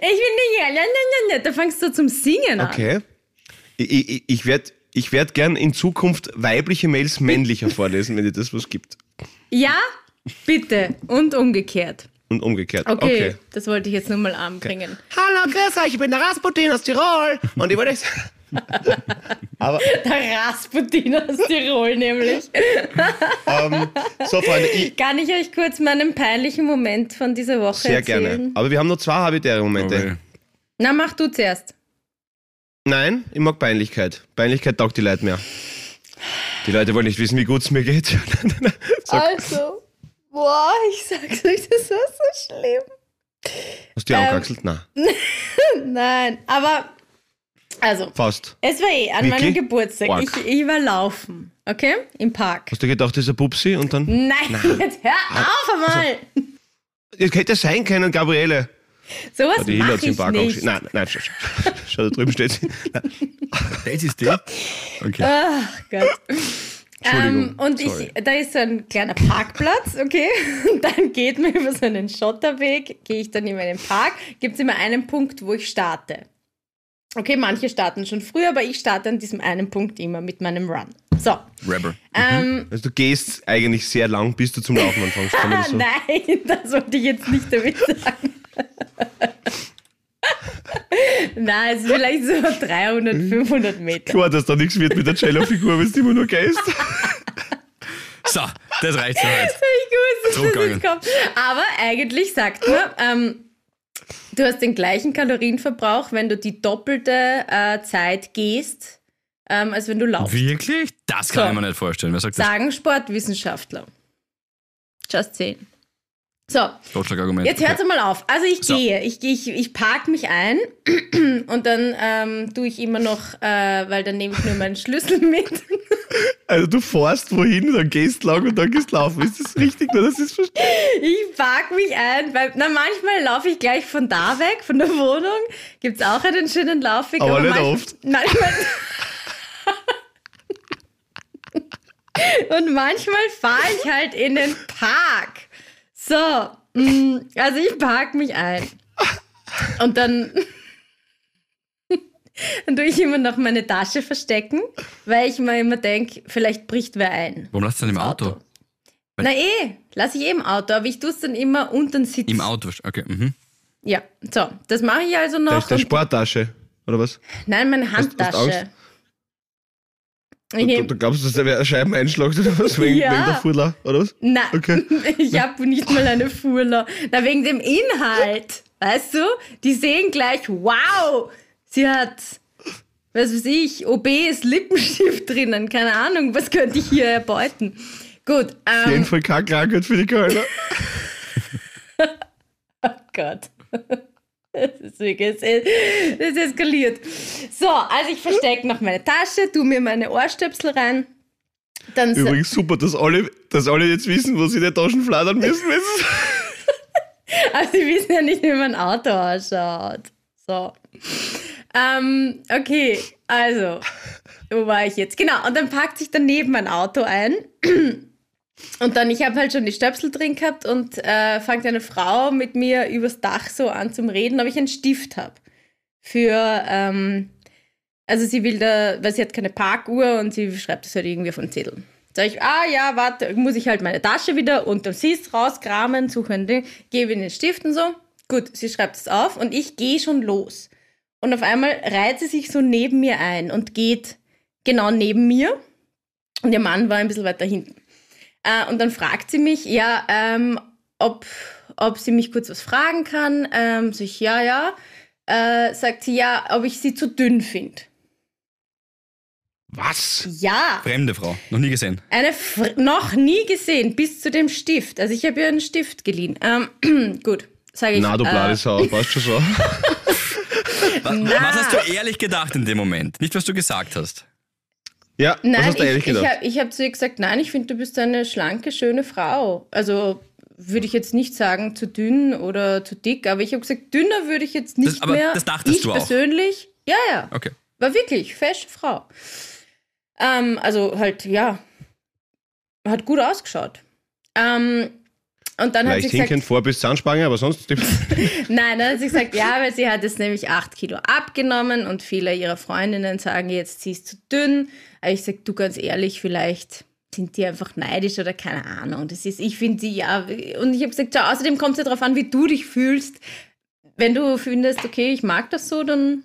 die ja, ja, ja, ja, ja. Da fängst du zum Singen an. Okay. Ich, ich, ich werde ich werd gern in Zukunft weibliche Mails männlicher *laughs* vorlesen, wenn dir das was gibt. Ja, bitte. Und umgekehrt. Und umgekehrt. Okay, Okay. das wollte ich jetzt nur mal anbringen. Hallo, grüß euch, ich bin der Rasputin aus Tirol. Und ich wollte euch *laughs* Aber Der Rasputin aus Tirol nämlich. ähm, so, Freunde, ich, Kann ich euch kurz meinen peinlichen Moment von dieser Woche sehr erzählen? gerne. Aber wir haben noch zwei habitäre Momente. Okay. Na, mach du zuerst. Nein, ich mag Peinlichkeit. Peinlichkeit taugt die Leute mehr. Die Leute wollen nicht wissen, wie gut es mir geht. *laughs* Also, boah, ich sag's euch, das war so schlimm. hast du die ähm, angekraxelt? Nein, *laughs* Nein, aber, also, fast. es war eh an Wirklich? meinem Geburtstag. Ich, ich war laufen, okay? Im Park. Hast du gedacht, das ist ein Pupsi und dann. Nein, *laughs* jetzt hör auf einmal. Das hätte sein können, Gabriele. Sowas Die Hille mach hat sie im ich Park nicht. Nein, nein, schau, schau, schau, da drüben steht sie. *laughs* Nein. Das ist die? Okay. Ach Gott. Entschuldigung, Ähm, und sorry. ich, da ist so ein kleiner Parkplatz, okay? *laughs* Und dann geht man über so einen Schotterweg, gehe ich dann in meinen Park, gibt es immer einen Punkt, wo ich starte. Okay, manche starten schon früher, aber ich starte an diesem einen Punkt immer mit meinem Run. So. Rapper. Ähm, Also du gehst eigentlich sehr lang, bis du zum Laufen anfängst. Ah, so? *laughs* nein, das wollte ich jetzt nicht damit sagen. *laughs* Nein, es ist vielleicht so 300, 500 Meter. Klar, dass da nichts wird mit der Cello-Figur, wenn du immer nur gehst. *laughs* So, das reicht für heute. Ich Zurückgegangen. kommt. Aber eigentlich sagt man, ähm, du hast den gleichen Kalorienverbrauch, wenn du die doppelte äh, Zeit gehst, ähm, als wenn du laufst. Wirklich? Das kann So. ich mir nicht vorstellen. Wer sagt das? Sagen Sportwissenschaftler. Just saying. So. Jetzt hört mal auf. Also ich So. gehe, ich, ich, ich park mich ein *clears throat* und dann ähm, tue ich immer noch, äh, weil dann nehme ich nur meinen Schlüssel *laughs* mit. Also du fährst wohin, dann gehst lang und dann gehst laufen. Ist das richtig? Oder das ist verstanden? Ich park mich ein, weil na, manchmal laufe ich gleich von da weg, von der Wohnung. Gibt es auch einen schönen Laufweg. Aber nicht manchmal, oft. Manchmal, und manchmal fahre ich halt in den Park. So, mm, also ich park mich ein. Und dann, dann tue ich immer noch meine Tasche verstecken, weil ich mir immer denke, vielleicht bricht wer ein. Warum lasst du denn im Auto? Na eh, lasse ich eh im Auto, aber ich tue es dann immer unter den Sitz. Im Auto. Okay. Mhm. Ja, so, das mache ich also noch. Das ist eine Sporttasche, oder was? nein, meine Hast- hast Handtasche. Angst? Ich Du, du glaubst, dass da wer einen Scheibeneinschlag oder was? Wegen, Ja. wegen der Furla, oder was? Nein, Okay. *laughs* ich habe nicht mal eine Furler. Na, wegen dem Inhalt. Weißt du? Die sehen gleich, wow, sie hat, was weiß ich, OBs Lippenstift drinnen. Keine Ahnung, was könnte ich hier erbeuten? Gut, Auf jeden ähm, Fall keine Krankheit für die Kölner. *laughs* *laughs* Gott. Das ist wirklich, das eskaliert. So, also ich verstecke noch meine Tasche, tu mir meine Ohrstöpsel rein. Dann Übrigens super, dass alle, dass alle jetzt wissen, wo sie die Taschen fladern müssen. *laughs* müssen. Aber sie wissen ja nicht, wie mein Auto ausschaut. So. Ähm, okay, also, wo war ich jetzt? Genau, und dann packt sich daneben mein Auto ein. *clears throat* Und dann, ich habe halt schon die Stöpsel drin gehabt und äh, fängt eine Frau mit mir übers Dach so an zum Reden, ob ich einen Stift habe. Für, ähm, also sie will da, weil sie hat keine Parkuhr und sie schreibt das halt irgendwie auf einen Zettel. Sag ich, ah ja, warte, muss ich halt meine Tasche wieder unterm Sitz rauskramen, suche ein Ding, gebe in den Stift und so. Gut, sie schreibt es auf und ich gehe schon los. Und auf einmal reiht sie sich so neben mir ein und geht genau neben mir. Und ihr Mann war ein bisschen weiter hinten. Äh, und dann fragt sie mich, ja, ähm, ob, ob sie mich kurz was fragen kann. Ähm, sag ich, ja, ja. Äh, sagt sie, ja, ob ich sie zu dünn finde. Was? Ja, Fremde Frau. Noch nie gesehen. eine Fr noch nie gesehen, bis zu dem Stift. Also ich habe ihr einen Stift geliehen. Ähm, *clears throat* gut, sage ich. Na, du äh, Bladesau, passt schon so. *laughs* Was, was hast du ehrlich gedacht in dem Moment? Nicht, was du gesagt hast. Ja, was Nein, hast du ehrlich ich, ich gedacht? habe ich hab zu ihr gesagt, nein, ich finde, du bist eine schlanke, schöne Frau. Also würde ich jetzt nicht sagen, zu dünn oder zu dick, aber ich habe gesagt, dünner würde ich jetzt nicht aber mehr. das dachtest ich du auch? persönlich, ja, ja, Okay. war wirklich fesche Frau. Ähm, also halt, ja, hat gut ausgeschaut. Ähm, und dann hat Leicht sie gesagt, hinkend vor bis Zahnspange, aber sonst. *laughs* Nein, dann hat sie gesagt, ja, weil sie hat jetzt nämlich acht Kilo abgenommen und viele ihrer Freundinnen sagen jetzt, sie ist zu dünn. Aber ich sag, du ganz ehrlich, vielleicht sind die einfach neidisch oder keine Ahnung. Das ist, ich finde die ja. Und ich habe gesagt, ja, außerdem kommt es ja darauf an, wie du dich fühlst. Wenn du findest, okay, ich mag das so, dann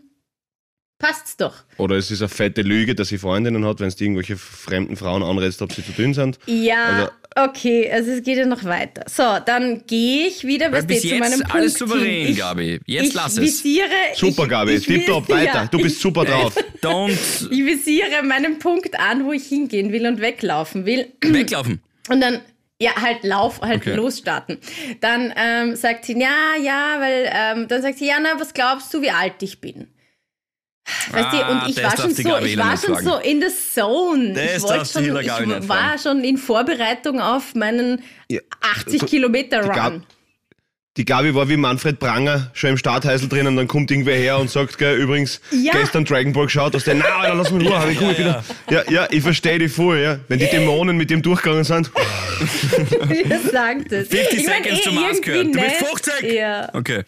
passt's doch. Oder es ist eine fette Lüge, dass sie Freundinnen hat, wenn es irgendwelche fremden Frauen anrätst, ob sie zu dünn sind. Ja, okay, also es geht ja noch weiter. So, dann gehe ich wieder, Weil bis zu jetzt meinem alles Punkt souverän, hin. Ich- Gabi. Jetzt ich lass es. Visiere, Super, ich, Gabi, ich tipptopp, weiter. Ja, du bist super drauf. *laughs* Don't Ich visiere meinen Punkt an, wo ich hingehen will und weglaufen will. *clears throat* weglaufen. Und dann, ja, halt lauf, halt Okay. losstarten. Dann ähm, sagt sie, ja, ja, weil, ähm, dann sagt sie, ja, na, was glaubst du, wie alt ich bin? Weißt du, Ah, und ich das war schon so, ich war schon so in the zone. Das ich wollte schon, ich war fragen. schon in Vorbereitung auf meinen Ja, 80 die Kilometer Gab- Run. Die Gabi war wie Manfred Pranger schon im Startheißel drin und dann kommt irgendwer her und sagt, gell, übrigens, Ja. gestern Dragon Ball geschaut, aus der, na, Alter, lass mich Ruhe, hab ich gut, ja, ja, ja, ja, ich verstehe die voll, ja. Wenn die Dämonen mit dem durchgegangen sind, *laughs* Wer sagt das? 50 Ich mein, Seconds eh to Mars irgendwie gehört. Du bist nett. 50. Ja. Okay.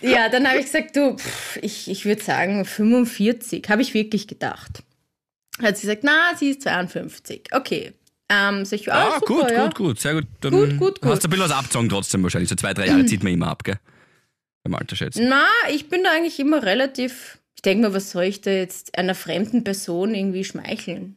Ja, dann habe ich gesagt, du, pff, ich, ich würde sagen 45, habe ich wirklich gedacht. Hat sie gesagt, na, sie ist 52. Okay. Ähm, sag ich, ah, Ah, super, gut, ja. gut, gut. Sehr gut. Dann Gut, gut, gut. Hast du ein bisschen was abgezogen trotzdem wahrscheinlich. So zwei, drei Jahre zieht man immer ab, gell? Beim Alter schätzen. Na, ich bin da eigentlich immer relativ. Ich denke mir, was soll ich da jetzt einer fremden Person irgendwie schmeicheln?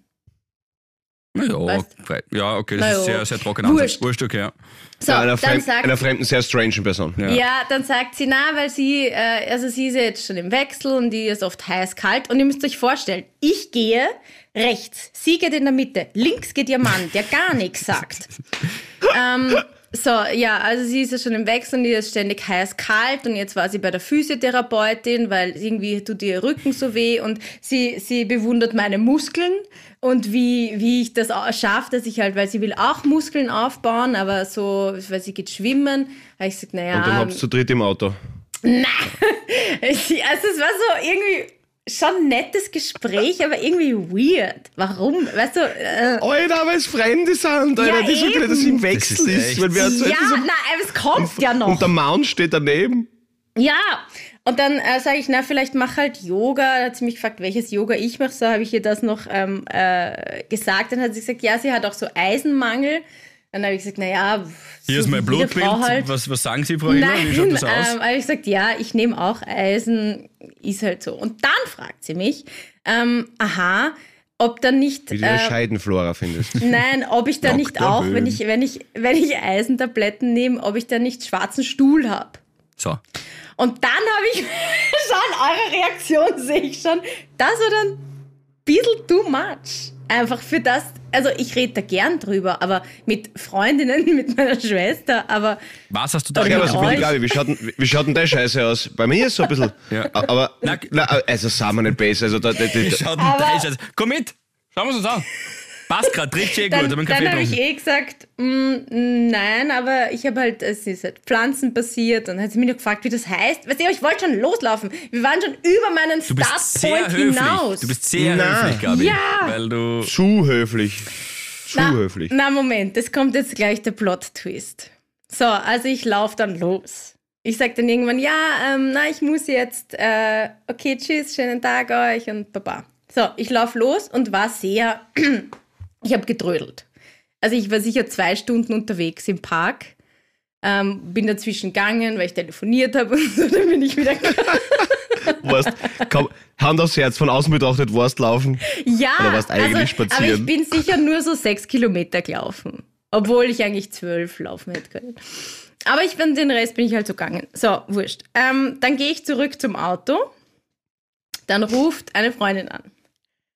Ja, Weißt- ja, okay, das Na ist ja. sehr, sehr trocken Wurscht. Ansatz. Wurscht, okay, ja. So, einer, dann fremd, sagt einer fremden, sehr strangen Person. Ja. Ja. dann sagt sie, na, weil sie, äh, also sie ist ja jetzt schon im Wechsel und die ist oft heiß kalt. Und ihr müsst euch vorstellen, ich gehe rechts, sie geht in der Mitte, links geht ihr Mann, der gar nichts sagt. *laughs* ähm, so, ja, also sie ist ja schon im Wechsel und die ist ständig heiß kalt und jetzt war sie bei der Physiotherapeutin, weil irgendwie tut ihr Rücken so weh und sie, sie bewundert meine Muskeln und wie, wie ich das schaffe, dass ich halt, weil sie will auch Muskeln aufbauen, aber so, weil sie geht schwimmen, habe ich gesagt, naja, Und dann ihr zu dritt im Auto. *laughs* *laughs* Sie- Also es war so irgendwie schon ein nettes Gespräch, aber irgendwie weird. Warum? Weißt du, äh, Alter, weil es Fremde sind, Alter. Ja, die sagen, dass sie im eben. Wechsel Das ist ist. echt- weil wir ja, das na, aber es kommt ja noch. Und der Mount steht daneben. Ja, und dann äh, sage ich, na, vielleicht mach halt Yoga. Da hat sie mich gefragt, welches Yoga ich mache. So habe ich ihr das noch ähm, äh, gesagt. Dann hat sie gesagt, ja, sie hat auch so Eisenmangel. Dann habe ich gesagt, naja, Hier ist mein Blutbild. Halt. Was, was sagen Sie, Frau Hiller? Wie schaut das aus? ähm, habe ich gesagt, ja, ich nehme auch Eisen, ist halt so. Und dann fragt sie mich, ähm, aha, ob dann nicht, Wie du eine äh, Scheidenflora findest. nein, ob ich dann nicht auch, Böhm. wenn ich, wenn ich, wenn ich Eisentabletten nehme, ob ich dann nicht schwarzen Stuhl habe. So. Und dann habe ich *laughs* schon, eure Reaktion sehe ich schon, das war dann ein bisschen too much. Einfach für das, also ich rede da gern drüber, aber mit Freundinnen, *laughs* mit meiner Schwester, aber Was hast du da gemacht? glaube ich, wie schaut, denn- wie schaut denn der Scheiße aus? Bei mir ist so ein bisschen. Ja. Aber, Na- na, also sagen wir nicht besser. Also, da, da, da, Wie schaut denn der Scheiß? Komm mit! Schauen wir uns das an. Passt gerade, eh dann, gut. Dann Kaffee habe ich eh gesagt, mm, nein, aber ich habe halt, es ist halt pflanzenbasiert und dann hat sie mich noch gefragt, wie das heißt. Weißt du, ich wollte schon loslaufen. Wir waren schon über meinen Startpoint hinaus. Du bist sehr Na. höflich, Gabi. Ja. Weil du. zu höflich. Zu na, höflich. Na, Moment, es kommt jetzt gleich der Plot-Twist. So, also ich laufe dann los. Ich sage dann irgendwann, ja, ähm, na, ich muss jetzt, äh, okay, tschüss, schönen Tag euch und baba. So, ich laufe los und war sehr, ich habe gedrödelt. Also ich war sicher zwei Stunden unterwegs im Park, ähm, bin dazwischen gegangen, weil ich telefoniert habe *laughs* und so, dann bin ich wieder Warst, komm, Hand aufs Herz, von außen betrachtet, warst laufen. Ja, Oder warst eigentlich also, spazieren? aber ich bin sicher nur so sechs Kilometer gelaufen. Obwohl ich eigentlich zwölf laufen hätte können. Aber ich bin, den Rest bin ich halt so gegangen. So, wurscht. Ähm, dann gehe ich zurück zum Auto. Dann ruft eine Freundin an.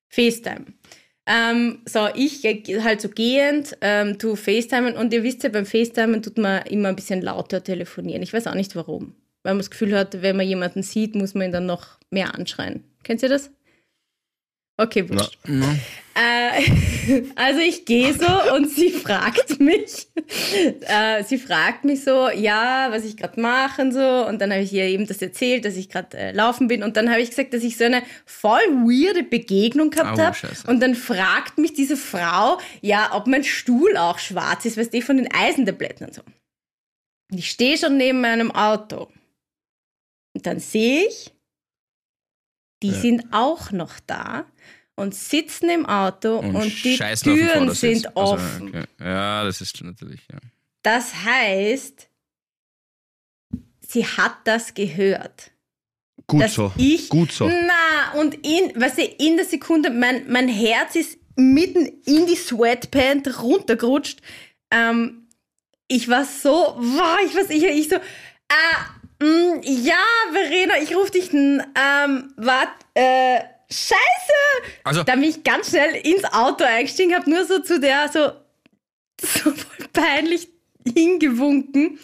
FaceTime. Ähm, so, ich halt so gehend, ähm, tu FaceTimen und ihr wisst ja, beim FaceTimen tut man immer ein bisschen lauter telefonieren. Ich weiß auch nicht warum. Weil man das Gefühl hat, wenn man jemanden sieht, muss man ihn dann noch mehr anschreien. Kennt ihr das? Okay, wurscht. Äh, *laughs* also ich gehe so und sie *laughs* fragt mich, äh, sie fragt mich so, ja, was ich gerade mache und so. Und dann habe ich ihr eben das erzählt, dass ich gerade äh, laufen bin. Und dann habe ich gesagt, dass ich so eine voll weirde Begegnung gehabt Oh, habe. Und dann fragt mich diese Frau, ja, ob mein Stuhl auch schwarz ist, weißt du, von den Eisentabletten und so. Und ich stehe schon neben meinem Auto. Und dann sehe ich, die sind auch noch da und sitzen im Auto und, die auf den Türen sind Also, offen. okay. Ja, das ist natürlich, ja. Das heißt, sie hat das gehört. Gut dass so. Ich, Gut so. Na, und in, weißt du, in der Sekunde, mein, mein Herz ist mitten in die Sweatpant runtergerutscht. Ähm, ich war so, wow, ich weiß, ich, ich so, ah, mm, ja, Verena, ich rufe dich, n- ähm, wart, äh, Scheiße! Also, Da bin ich ganz schnell ins Auto eingestiegen, habe nur so zu der so, *laughs* so voll peinlich hingewunken,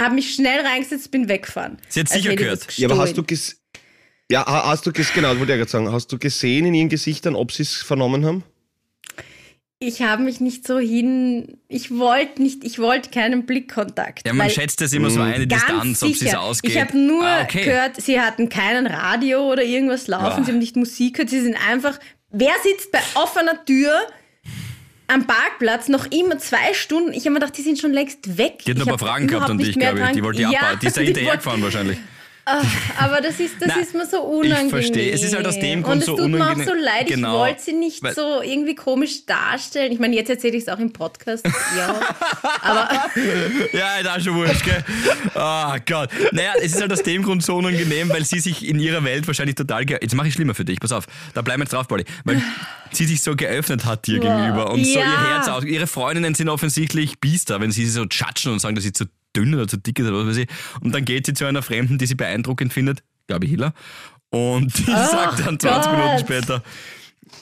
habe mich schnell reingesetzt, bin weggefahren. Sie hat sicher gehört. Ja, aber hast du ges ja, ha- hast du ges genau, wollte ich gerade sagen, hast du gesehen in ihren Gesichtern, ob sie es vernommen haben? Ich habe mich nicht so hin. Ich wollte nicht, ich wollte keinen Blickkontakt. ja, man weil schätzt das immer so eine ganz Distanz, ob sie es sicher. ausgeht. Ich habe nur Ah, okay. gehört, sie hatten keinen Radio oder irgendwas laufen, Ja. sie haben nicht Musik gehört, sie sind einfach. Wer sitzt bei offener Tür am Parkplatz noch immer zwei Stunden? Ich habe mir gedacht, die sind schon längst weg. Die hat noch Ich ein paar Fragen gehabt an nicht dich, mehr glaube ich. Die wollte die *laughs* ja, abbauen. Die ist da die hinterher wahrscheinlich. Aber das ist, das Na, ist mir so unangenehm. ich verstehe. Es ist halt aus dem Grund Und es so tut mir auch unangenehm. so leid, Genau. ich wollte sie nicht Weil- so irgendwie komisch darstellen. Ich meine, jetzt erzähle ich es auch im Podcast. Ja. Aber *laughs* Ja, da schon wurscht, gell? Oh Gott. Naja, es ist halt aus dem Grund so unangenehm, weil sie sich in ihrer Welt wahrscheinlich total. Jetzt mache ich schlimmer für dich, pass auf. Da bleiben wir jetzt drauf, Polly. Weil sie sich so geöffnet hat dir Wow. gegenüber und so ihr Ja. Herz aus. Ihre Freundinnen sind offensichtlich Biester, wenn sie sie so tschatschen und sagen, dass sie zu dünn oder zu dick ist oder was weiß ich. Und dann geht sie zu einer Fremden, die sie beeindruckend findet, glaube ich, Hiller. Und die sagt dann 20 Minuten Gott. später,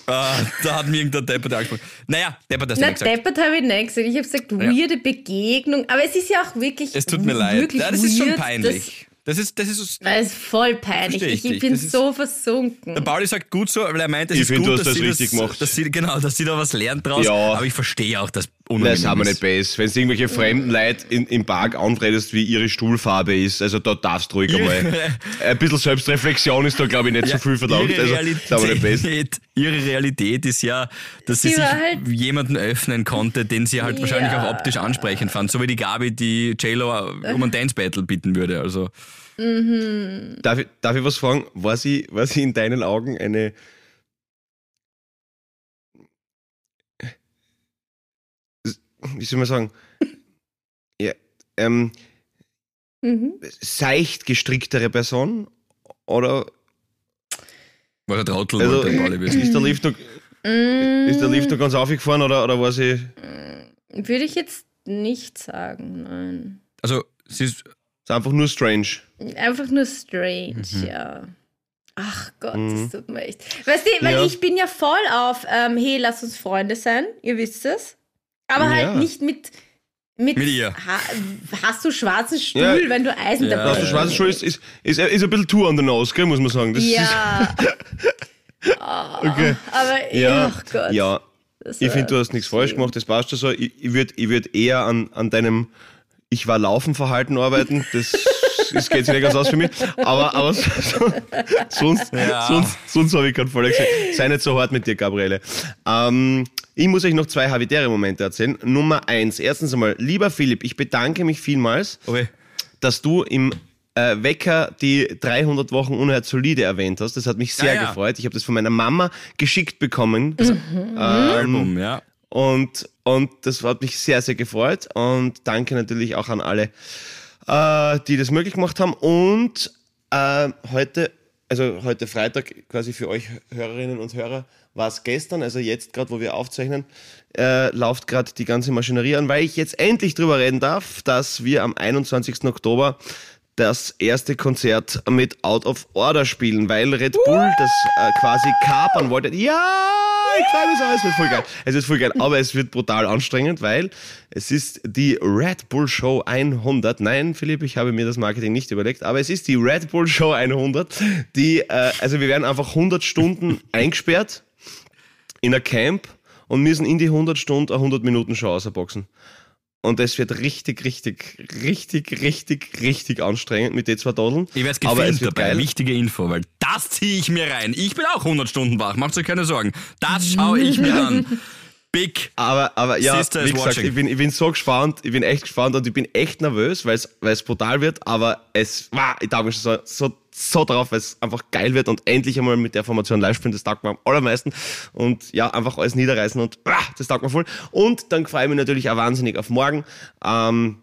ah, da hat mir irgendein Deppert angesprochen. Naja, Deppert hast du na, nicht gesagt. deppert habe ich nicht gesagt. Ich habe gesagt, weirde Begegnung. Aber es ist ja auch wirklich. Es tut mir leid. Ja, das ist schon peinlich. Das ist, das ist, Das, das ist voll peinlich. Ich, ich bin Das ist- so versunken. Der Pauli sagt gut so, weil er meint, es Ich ist find, gut, du hast dass das sie richtig das, gemacht. Dass sie, genau, dass sie da was lernt draus. Ja. Aber ich verstehe auch, dass Nein, unangenehm das haben wir nicht besser. Wenn du irgendwelche fremden Leute in, im Park anredest, wie ihre Stuhlfarbe ist, also da darfst du ruhig einmal. *laughs* Ein bisschen Selbstreflexion ist da, glaube ich, nicht so viel verlangt. Ihre Also, das haben wir nicht besser. Realität, ihre Realität ist ja, dass sie, Sie sich halt- jemanden öffnen konnte, den sie halt wahrscheinlich Ja. auch optisch ansprechend fand. So wie die Gabi, die JLo um ein Dance Battle bitten würde. Also, Darf ich, darf ich was fragen? War sie, war sie in deinen Augen eine. Wie soll man sagen? Ja, ähm, Mhm. seicht gestricktere Person? Oder war der Trottel, Also, ist der Lift noch, ist der Lift noch ganz aufgefahren oder, oder war sie. Würde ich jetzt nicht sagen, nein. Also, sie ist, Ist einfach nur strange. Einfach nur strange, Mhm. ja. Ach Gott, das tut mir echt. Weißt du, weil Ja. ich bin ja voll auf, ähm, hey, lass uns Freunde sein, ihr wisst es. Aber Ja. halt nicht mit. Mit, Mit ihr. Ha, hast du schwarzen Stuhl, Ja. wenn du Eisen Ja. dabei Also, hast? schwarze Schuhe ist, ist, ist, ist ein bisschen too on the nose, gell, muss man sagen. Das Ja. Ist, *laughs* okay. Aber, Ja, ach Gott. ja. das Ich finde, du hast nichts falsch gemacht, das passt schon so. Ich, ich würde ich würd eher an, an deinem Ich war laufen Verhalten arbeiten. Das, das geht sich nicht ganz aus für mich. Aber, aber so, sonst, Ja. sonst, sonst habe ich keinen Fall gesagt. Sei nicht so hart mit dir, Gabriele. Ähm, ich muss euch noch zwei habitäre Momente erzählen. Nummer eins. Erstens einmal, lieber Philipp, ich bedanke mich vielmals, okay. dass du im äh, Wecker die 300 Wochen unerhört solide erwähnt hast. Das hat mich sehr Ah, ja. gefreut. Ich habe das von meiner Mama geschickt bekommen. Ähm, Album, ja. und, und das hat mich sehr, sehr gefreut. Und danke natürlich auch an alle, äh, die das möglich gemacht haben. Und äh, heute, also heute Freitag quasi für euch Hörerinnen und Hörer, war es gestern, also jetzt gerade, wo wir aufzeichnen, äh, läuft gerade die ganze Maschinerie an, weil ich jetzt endlich drüber reden darf, dass wir am 21. Oktober das erste Konzert mit Out of Order spielen, weil Red Bull das äh, quasi kapern wollte. Ja, ich freue mich so, es wird voll geil. Es wird voll geil, aber es wird brutal anstrengend, weil es ist die Red Bull Show 100. Nein, Philipp, ich habe mir das Marketing nicht überlegt, aber es ist die Red Bull Show 100, die, äh, also wir werden einfach 100 Stunden *laughs* eingesperrt in ein Camp und müssen in die 100 Stunden eine 100 Minuten Show außerboxen. Und es wird richtig, richtig, richtig, richtig, richtig anstrengend mit den zwei Dodeln. Ich werde Aber es gefilmt wird dabei. geil. Wichtige Info, weil das ziehe ich mir rein. Ich bin auch 100 Stunden wach, macht euch keine Sorgen. Das schaue ich mir an. *laughs* Big. Aber, aber ja, Sister is wie gesagt, watching. ich bin, ich bin so gespannt, ich bin echt gespannt und ich bin echt nervös, weil es, brutal wird, aber es, wow, ich tauge mich schon so, so, so drauf, weil es einfach geil wird und endlich einmal mit der Formation live spielen, das taugt mir am allermeisten und ja, einfach alles niederreißen und wow, das taugt mir voll. Und dann freue ich mich natürlich auch wahnsinnig auf morgen. Ähm,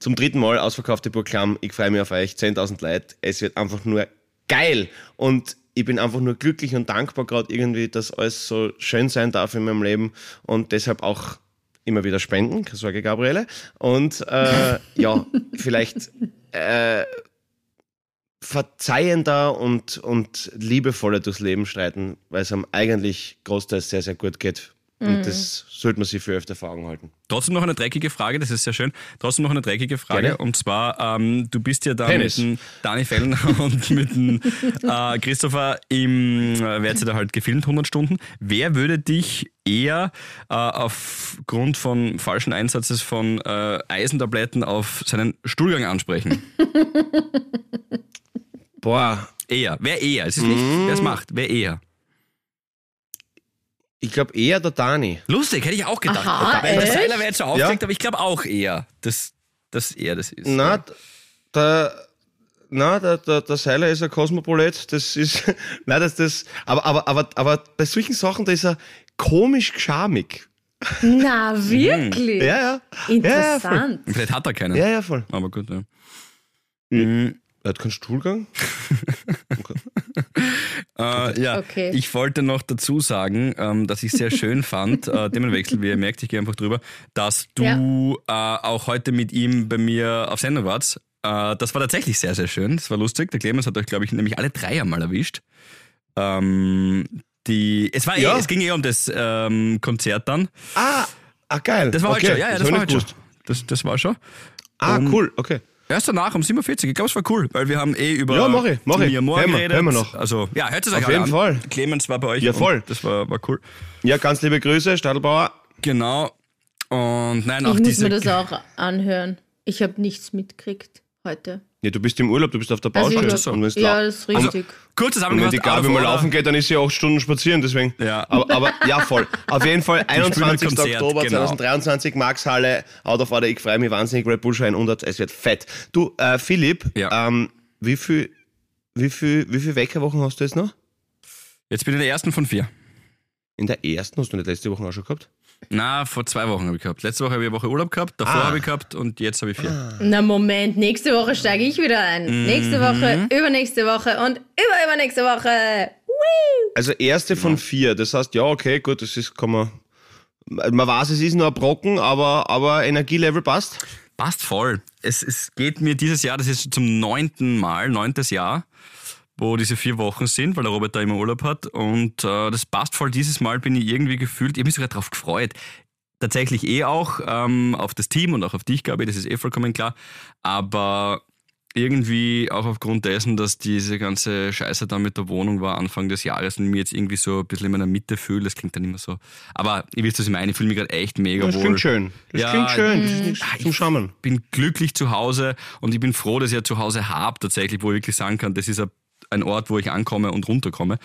zum dritten Mal ausverkaufte Programm. Ich freue mich auf euch, 10.000 Leute. Es wird einfach nur geil. Und ich bin einfach nur glücklich und dankbar gerade irgendwie, dass alles so schön sein darf in meinem Leben und deshalb auch immer wieder spenden, keine Sorge, Gabriele. Und äh, ja, *laughs* vielleicht äh, verzeihender und, und liebevoller durchs Leben streiten, weil es einem eigentlich großteils sehr, sehr gut geht. Und das sollte man sich für öfter vor Augen halten. Trotzdem noch eine dreckige Frage, das ist sehr schön. Trotzdem noch eine dreckige Frage. Gerne. Und zwar, ähm, du bist ja da Penis. mit dem Dani Fellner *laughs* und mit dem äh, Christopher im, äh, wer hat sie da halt gefilmt, 100 Stunden. Wer würde dich eher äh, aufgrund von falschen Einsatzes von äh, Eisentabletten auf seinen Stuhlgang ansprechen? *laughs* Boah, Eher. Wer eher? Es ist nicht, wer es macht. Wer eher? Ich glaube eher der Dani. Lustig, hätte ich auch gedacht. Aha, Weil der echt? Seiler wäre jetzt so aufgeregt, Ja. aber ich glaube auch eher, dass, dass er das ist. Na, der, na, der, der, der Seiler ist ein Kosmopolit, das ist, *laughs* nein, das, das, aber, aber, aber, aber bei solchen Sachen, da ist er komisch geschamig. Na, *laughs* wirklich? Ja, ja. Interessant. Vielleicht hat er keinen. Ja, ja, voll. Aber gut, ja. Mhm. Er hat keinen Stuhlgang? *laughs* Äh, ja, Okay. ich wollte noch dazu sagen, ähm, dass ich sehr schön fand, äh, *laughs* Themenwechsel, wie ihr merkt, ich gehe einfach drüber, dass du äh, auch heute mit ihm bei mir auf Sendung warst. Äh, das war tatsächlich sehr, sehr schön. Das war lustig. Der Clemens hat euch, glaube ich, nämlich alle drei einmal erwischt. Ähm, die, es, war Ja. eh, es ging eh um das ähm, Konzert dann. Ah, ah, geil. Das war okay. heute schon. Ja, ja, das, hab war heute schon. Das, das war schon. Ah, Um- cool, okay. Erst danach um 47. Ich glaube, es war cool, weil wir haben eh über Ja, mach ich, mach ich. Moore Hören wir, hören wir noch. Also, ja, hört es euch Auf jeden an. Fall. Clemens war bei euch. Ja, voll. Das war, war cool. Ja, ganz liebe Grüße, Stadelbauer. Genau. Und nein, Ich auch muss diese. mir das auch anhören. Ich habe nichts mitgekriegt heute. Ja, du bist im Urlaub, du bist auf der Also Baustelle. ich- und wenn's ja, das ist richtig. Kurz und wenn zusammengefasst. die Gabi of mal laufen geht, dann ist sie acht Stunden spazieren, deswegen. Ja. Aber, aber ja, voll. Auf jeden Fall, spielen ein 21. Konzert, Oktober genau. 2023, Markshalle, Out of Order, ich freue mich wahnsinnig, Red Bull Schein und es wird fett. Du, äh, Philipp, Ja. ähm, wie viel, wie viel, wie viel Weckerwochen hast du jetzt noch? Jetzt bin ich der ersten von vier. In der ersten hast du nicht letzte Woche auch schon gehabt? Na, vor zwei Wochen habe ich gehabt. Letzte Woche habe ich eine Woche Urlaub gehabt, davor Ah. habe ich gehabt und jetzt habe ich vier. Na Moment, nächste Woche steige ich wieder ein. Mhm. Nächste Woche, übernächste Woche und überübernächste Woche. Woo! Also erste von vier. Das heißt, ja, okay, gut, das ist, kann man. Man weiß, es ist nur ein Brocken, aber, aber Energielevel passt. Passt voll. Es, es geht mir dieses Jahr, das ist zum neunten Mal, neuntes Jahr, wo diese vier Wochen sind, weil der Robert da immer Urlaub hat. Und äh, das passt voll. Dieses Mal bin ich irgendwie gefühlt, ich habe mich sogar darauf gefreut. Tatsächlich eh auch ähm, auf das Team und auch auf dich, Gabi, das ist eh vollkommen klar. Aber irgendwie auch aufgrund dessen, dass diese ganze Scheiße da mit der Wohnung war Anfang des Jahres und mir jetzt irgendwie so ein bisschen in meiner Mitte fühle, das klingt dann immer so. Aber ihr wisst, was ich meine, ich fühle mich gerade echt mega Das wohl klingt schön. Das Ja, klingt schön. Das nichts Ah, zum Schammen. bin glücklich zu Hause und ich bin froh, dass ich ja zu Hause habe, tatsächlich, wo ich wirklich sagen kann, das ist ein- ein Ort, wo ich ankomme und runterkomme.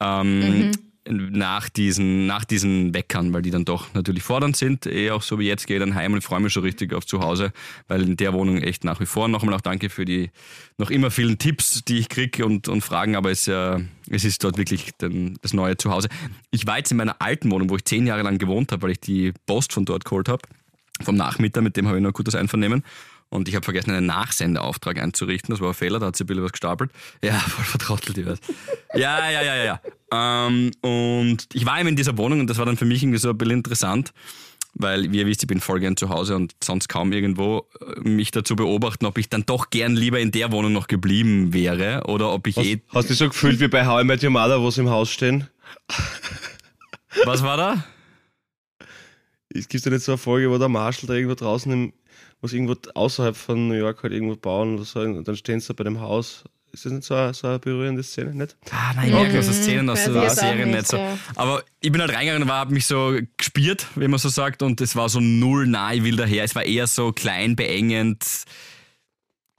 Ähm, nach, diesen, nach diesen Weckern, weil die dann doch natürlich fordernd sind. Eh auch so wie jetzt gehe ich dann heim und freue mich schon richtig auf zu Hause, weil in der Wohnung echt nach wie vor. Noch einmal auch danke für die noch immer vielen Tipps, die ich kriege und, und Fragen, aber es, äh, es ist dort wirklich den, das neue Zuhause. Ich war jetzt in meiner alten Wohnung, wo ich zehn Jahre lang gewohnt habe, weil ich die Post von dort geholt habe vom Nachmieter, mit dem habe ich noch ein gutes Einvernehmen. Und ich habe vergessen, einen Nachsendeauftrag einzurichten. Das war ein Fehler, da hat sie ein bisschen was gestapelt. Ja, *laughs* voll vertrottelt, ich weiß. Ja, ja, ja, ja, ja. Ähm, und ich war eben in dieser Wohnung und das war dann für mich irgendwie so ein bisschen interessant, weil, wie ihr wisst, ich bin voll gern zu Hause und sonst kaum irgendwo äh, mich dazu beobachten, ob ich dann doch gern lieber in der Wohnung noch geblieben wäre oder ob ich eh. Hast du dich so gefühlt wie bei How I Met Your Mother, wo sie im Haus stehen? Was war da? Es gibt ja nicht so eine Folge, wo der Marshall da irgendwo draußen, im, was irgendwo außerhalb von New York halt irgendwo bauen oder so, und dann stehen sie da bei dem Haus. Ist das nicht so eine, so eine berührende Szene, nicht? Ah, nein, ich merke aus der Szenen aus der ich Serie nicht, so. ja. Aber ich bin halt reingegangen und habe mich so gespielt, wie man so sagt, und es war so null nahe will daher. Es war eher so klein, beengend,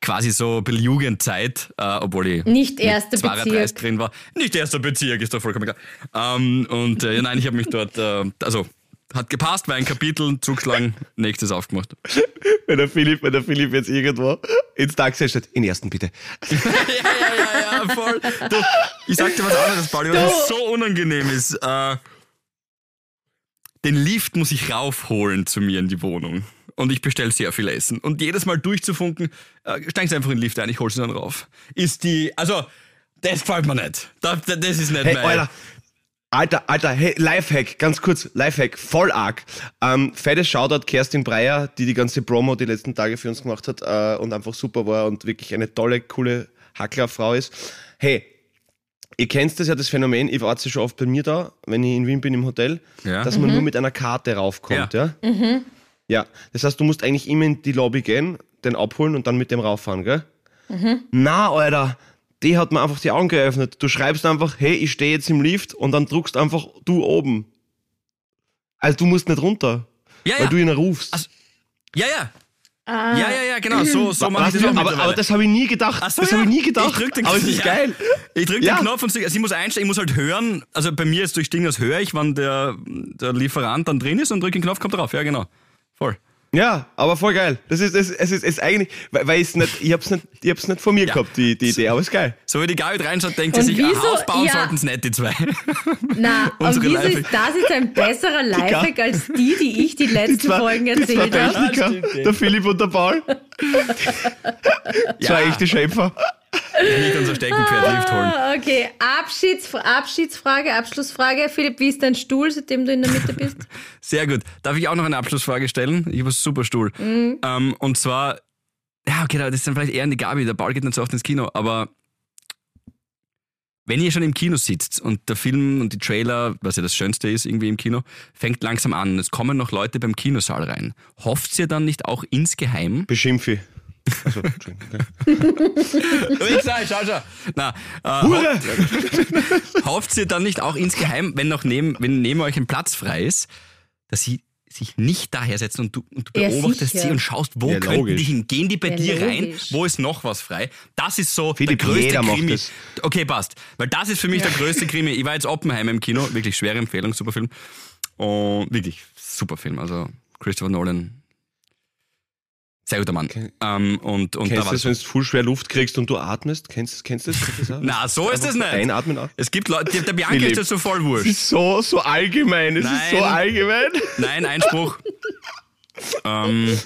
quasi so ein bisschen Jugendzeit, äh, obwohl ich Nicht erste mit 32 Bezirk. drin war. Nicht erster Bezirk, ist doch vollkommen klar. Ähm, und äh, ja, nein, ich habe mich dort, äh, also hat gepasst, war ein Kapitel, zugeschlagen, nächstes aufgemacht. Wenn der Philipp, wenn der Philipp jetzt irgendwo ins Taxi steht, in ersten bitte. *laughs* ja, ja, ja, ja, voll. Du, ich sag dir was anderes, Pauli, was so unangenehm ist. Äh, den Lift muss ich raufholen zu mir in die Wohnung. Und ich bestelle sehr viel Essen. Und jedes Mal durchzufunken, äh, steigen Sie einfach in den Lift ein, ich hol sie dann rauf. Ist die, also, das gefällt mir nicht. Das, das ist nicht Hey, mein. Alter. Alter, Alter, hey, Lifehack, ganz kurz, Lifehack, voll arg. Ähm, fettes Shoutout Kerstin Breyer, die die ganze Promo die letzten Tage für uns gemacht hat äh, und einfach super war und wirklich eine tolle, coole Hacklerfrau ist. Hey, ihr kennt das ja, das Phänomen, ich war ja schon oft bei mir da, wenn ich in Wien bin im Hotel, Ja. dass man nur mit einer Karte raufkommt, ja? Ja, das heißt, du musst eigentlich immer in die Lobby gehen, den abholen und dann mit dem rauffahren, gell? Na, Alter, die hat mir einfach die Augen geöffnet. Du schreibst einfach, hey, ich stehe jetzt im Lift und dann druckst einfach du oben. Also du musst nicht runter, ja, weil ja. du ihn rufst. Also, ja, ja. Ah, Ja, ja, ja, genau. So, *laughs* so mache ich das auch aber, aber das habe ich nie gedacht. Ach so, das ja. habe ich nie gedacht. Ich drück den aber es ist ja. geil. Ich drücke Ja. den Knopf und sie- also ich muss einstellen, ich muss halt hören. Also bei mir ist durch Ding, das höre ich, wann der, der Lieferant dann drin ist und drücke den Knopf, kommt drauf. Ja, genau. Voll. Ja, aber voll geil. Das ist, es, es ist, es ist eigentlich, weil, weil ich's nicht, ich hab's nicht, ich hab's nicht von mir gehabt, die, die Idee, aber ist geil. So wie die Gabi reinschaut, denkt Und sie sich, ein wieso- Haus bauen ja. sollten es nicht, die zwei. *laughs* Na, *laughs* und wieso Lifehack. ist das jetzt ein besserer Lifehack als die, die ich die letzten zwei- Folgen die zwei erzählt habe? Ja. der Philipp und der Paul. *laughs* Zwei echte Schöpfer. Nicht unser Steckenpferd Lift holen. Ah, Okay, Abschieds Abschiedsfrage, Abschlussfrage. Philipp, wie ist dein Stuhl, seitdem du in der Mitte bist? *laughs* Sehr gut. Darf ich auch noch eine Abschlussfrage stellen? Ich habe einen super Stuhl. Ähm, und zwar, ja, okay, das ist dann vielleicht eher an die Gabi. Der Paul geht nicht so oft ins Kino, aber wenn ihr schon im Kino sitzt und der Film und die Trailer, was ja das Schönste ist irgendwie im Kino, fängt langsam an und es kommen noch Leute beim Kinosaal rein. Hofft ihr dann nicht auch insgeheim, Beschimpfe. Also, Entschuldigung. *laughs* Ich sag, schau, schau. Na, äh, Hure! hofft ihr dann nicht auch insgeheim, wenn noch neben, wenn neben euch ein Platz frei ist, dass sie sich nicht daher setzen und du, und du Ja, beobachtest sicher. sie und schaust, wo Ja, könnten logisch. die hin? Gehen die bei Ja, dir rein? logisch. Wo ist noch was frei? Das ist so Philipp, der größte Krimi. Okay, passt. Weil das ist für mich der größte Krimi. Ich war jetzt Oppenheimer im Kino, wirklich schwere Empfehlung, super Film. Und wirklich super Film. Also Christopher Nolan. Sehr guter Mann. Ähm, und und da Kennst war du das, wenn du voll schwer Luft kriegst und du atmest? Kennst, kennst du das? Kennst das? *laughs* Na, so ist das nicht. Einatmen auch. Es gibt Leute, der Bianca ist das so voll Es wurscht. ist so, so allgemein. Es ist so Nein. allgemein. Nein, Einspruch. *laughs* ähm,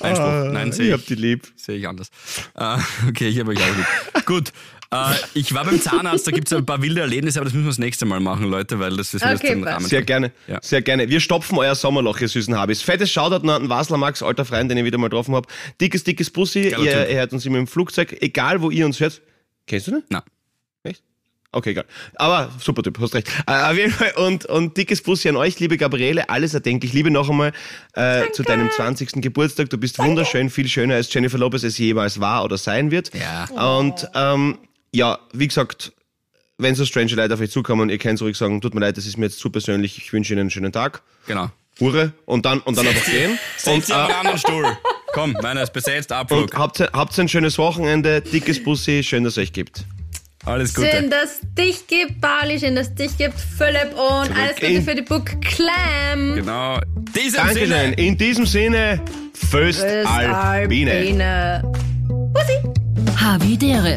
Einspruch. Nein, ich sehe hab ich, die lieb. sehe ich anders. Äh, *laughs* okay, ich habe euch auch lieb. Gut. Äh, ich war beim Zahnarzt, da gibt es ein paar wilde Erlebnisse, aber das müssen wir das nächste Mal machen, Leute, weil das ist Okay, jetzt den. Rahmen. Sehr gerne, Ja. sehr gerne. Wir stopfen euer Sommerloch, ihr süßen Habis. Fettes Shoutout noch an Wasler Max, alter Freund, den ich wieder mal getroffen habe. Dickes, dickes Bussi. Ihr, ihr hört uns immer im Flugzeug, egal wo ihr uns hört. Kennst du den? Na, Echt? Okay, egal. Aber super Typ, hast recht. Äh, auf jeden Fall und, und dickes Bussi an euch, liebe Gabriele, alles erdenklich. Liebe noch einmal äh, zu deinem 20. Geburtstag. Du bist wunderschön, viel schöner als Jennifer Lopez es jemals war oder sein wird. Ja. Und ähm, ja, wie gesagt, wenn so strange Leute auf euch zukommen, ihr könnt ruhig sagen, tut mir leid, das ist mir jetzt zu persönlich, ich wünsche Ihnen einen schönen Tag. genau. Hure und dann und dann einfach gehen. *laughs* Und, Setz dich auf äh, einen anderen Stuhl. *laughs* Komm, meiner ist besetzt, Abflug. und habt, habt ein schönes Wochenende, dickes Bussi, schön, dass es euch gibt. Alles Gute. Schön, dass dich gibt, Bali, schön, dass dich gibt, Philipp und alles Gute für die Book Clam. Genau. Diesem Dankeschön. Sinne. In diesem Sinne, Föst Albine. Albine. Havidere.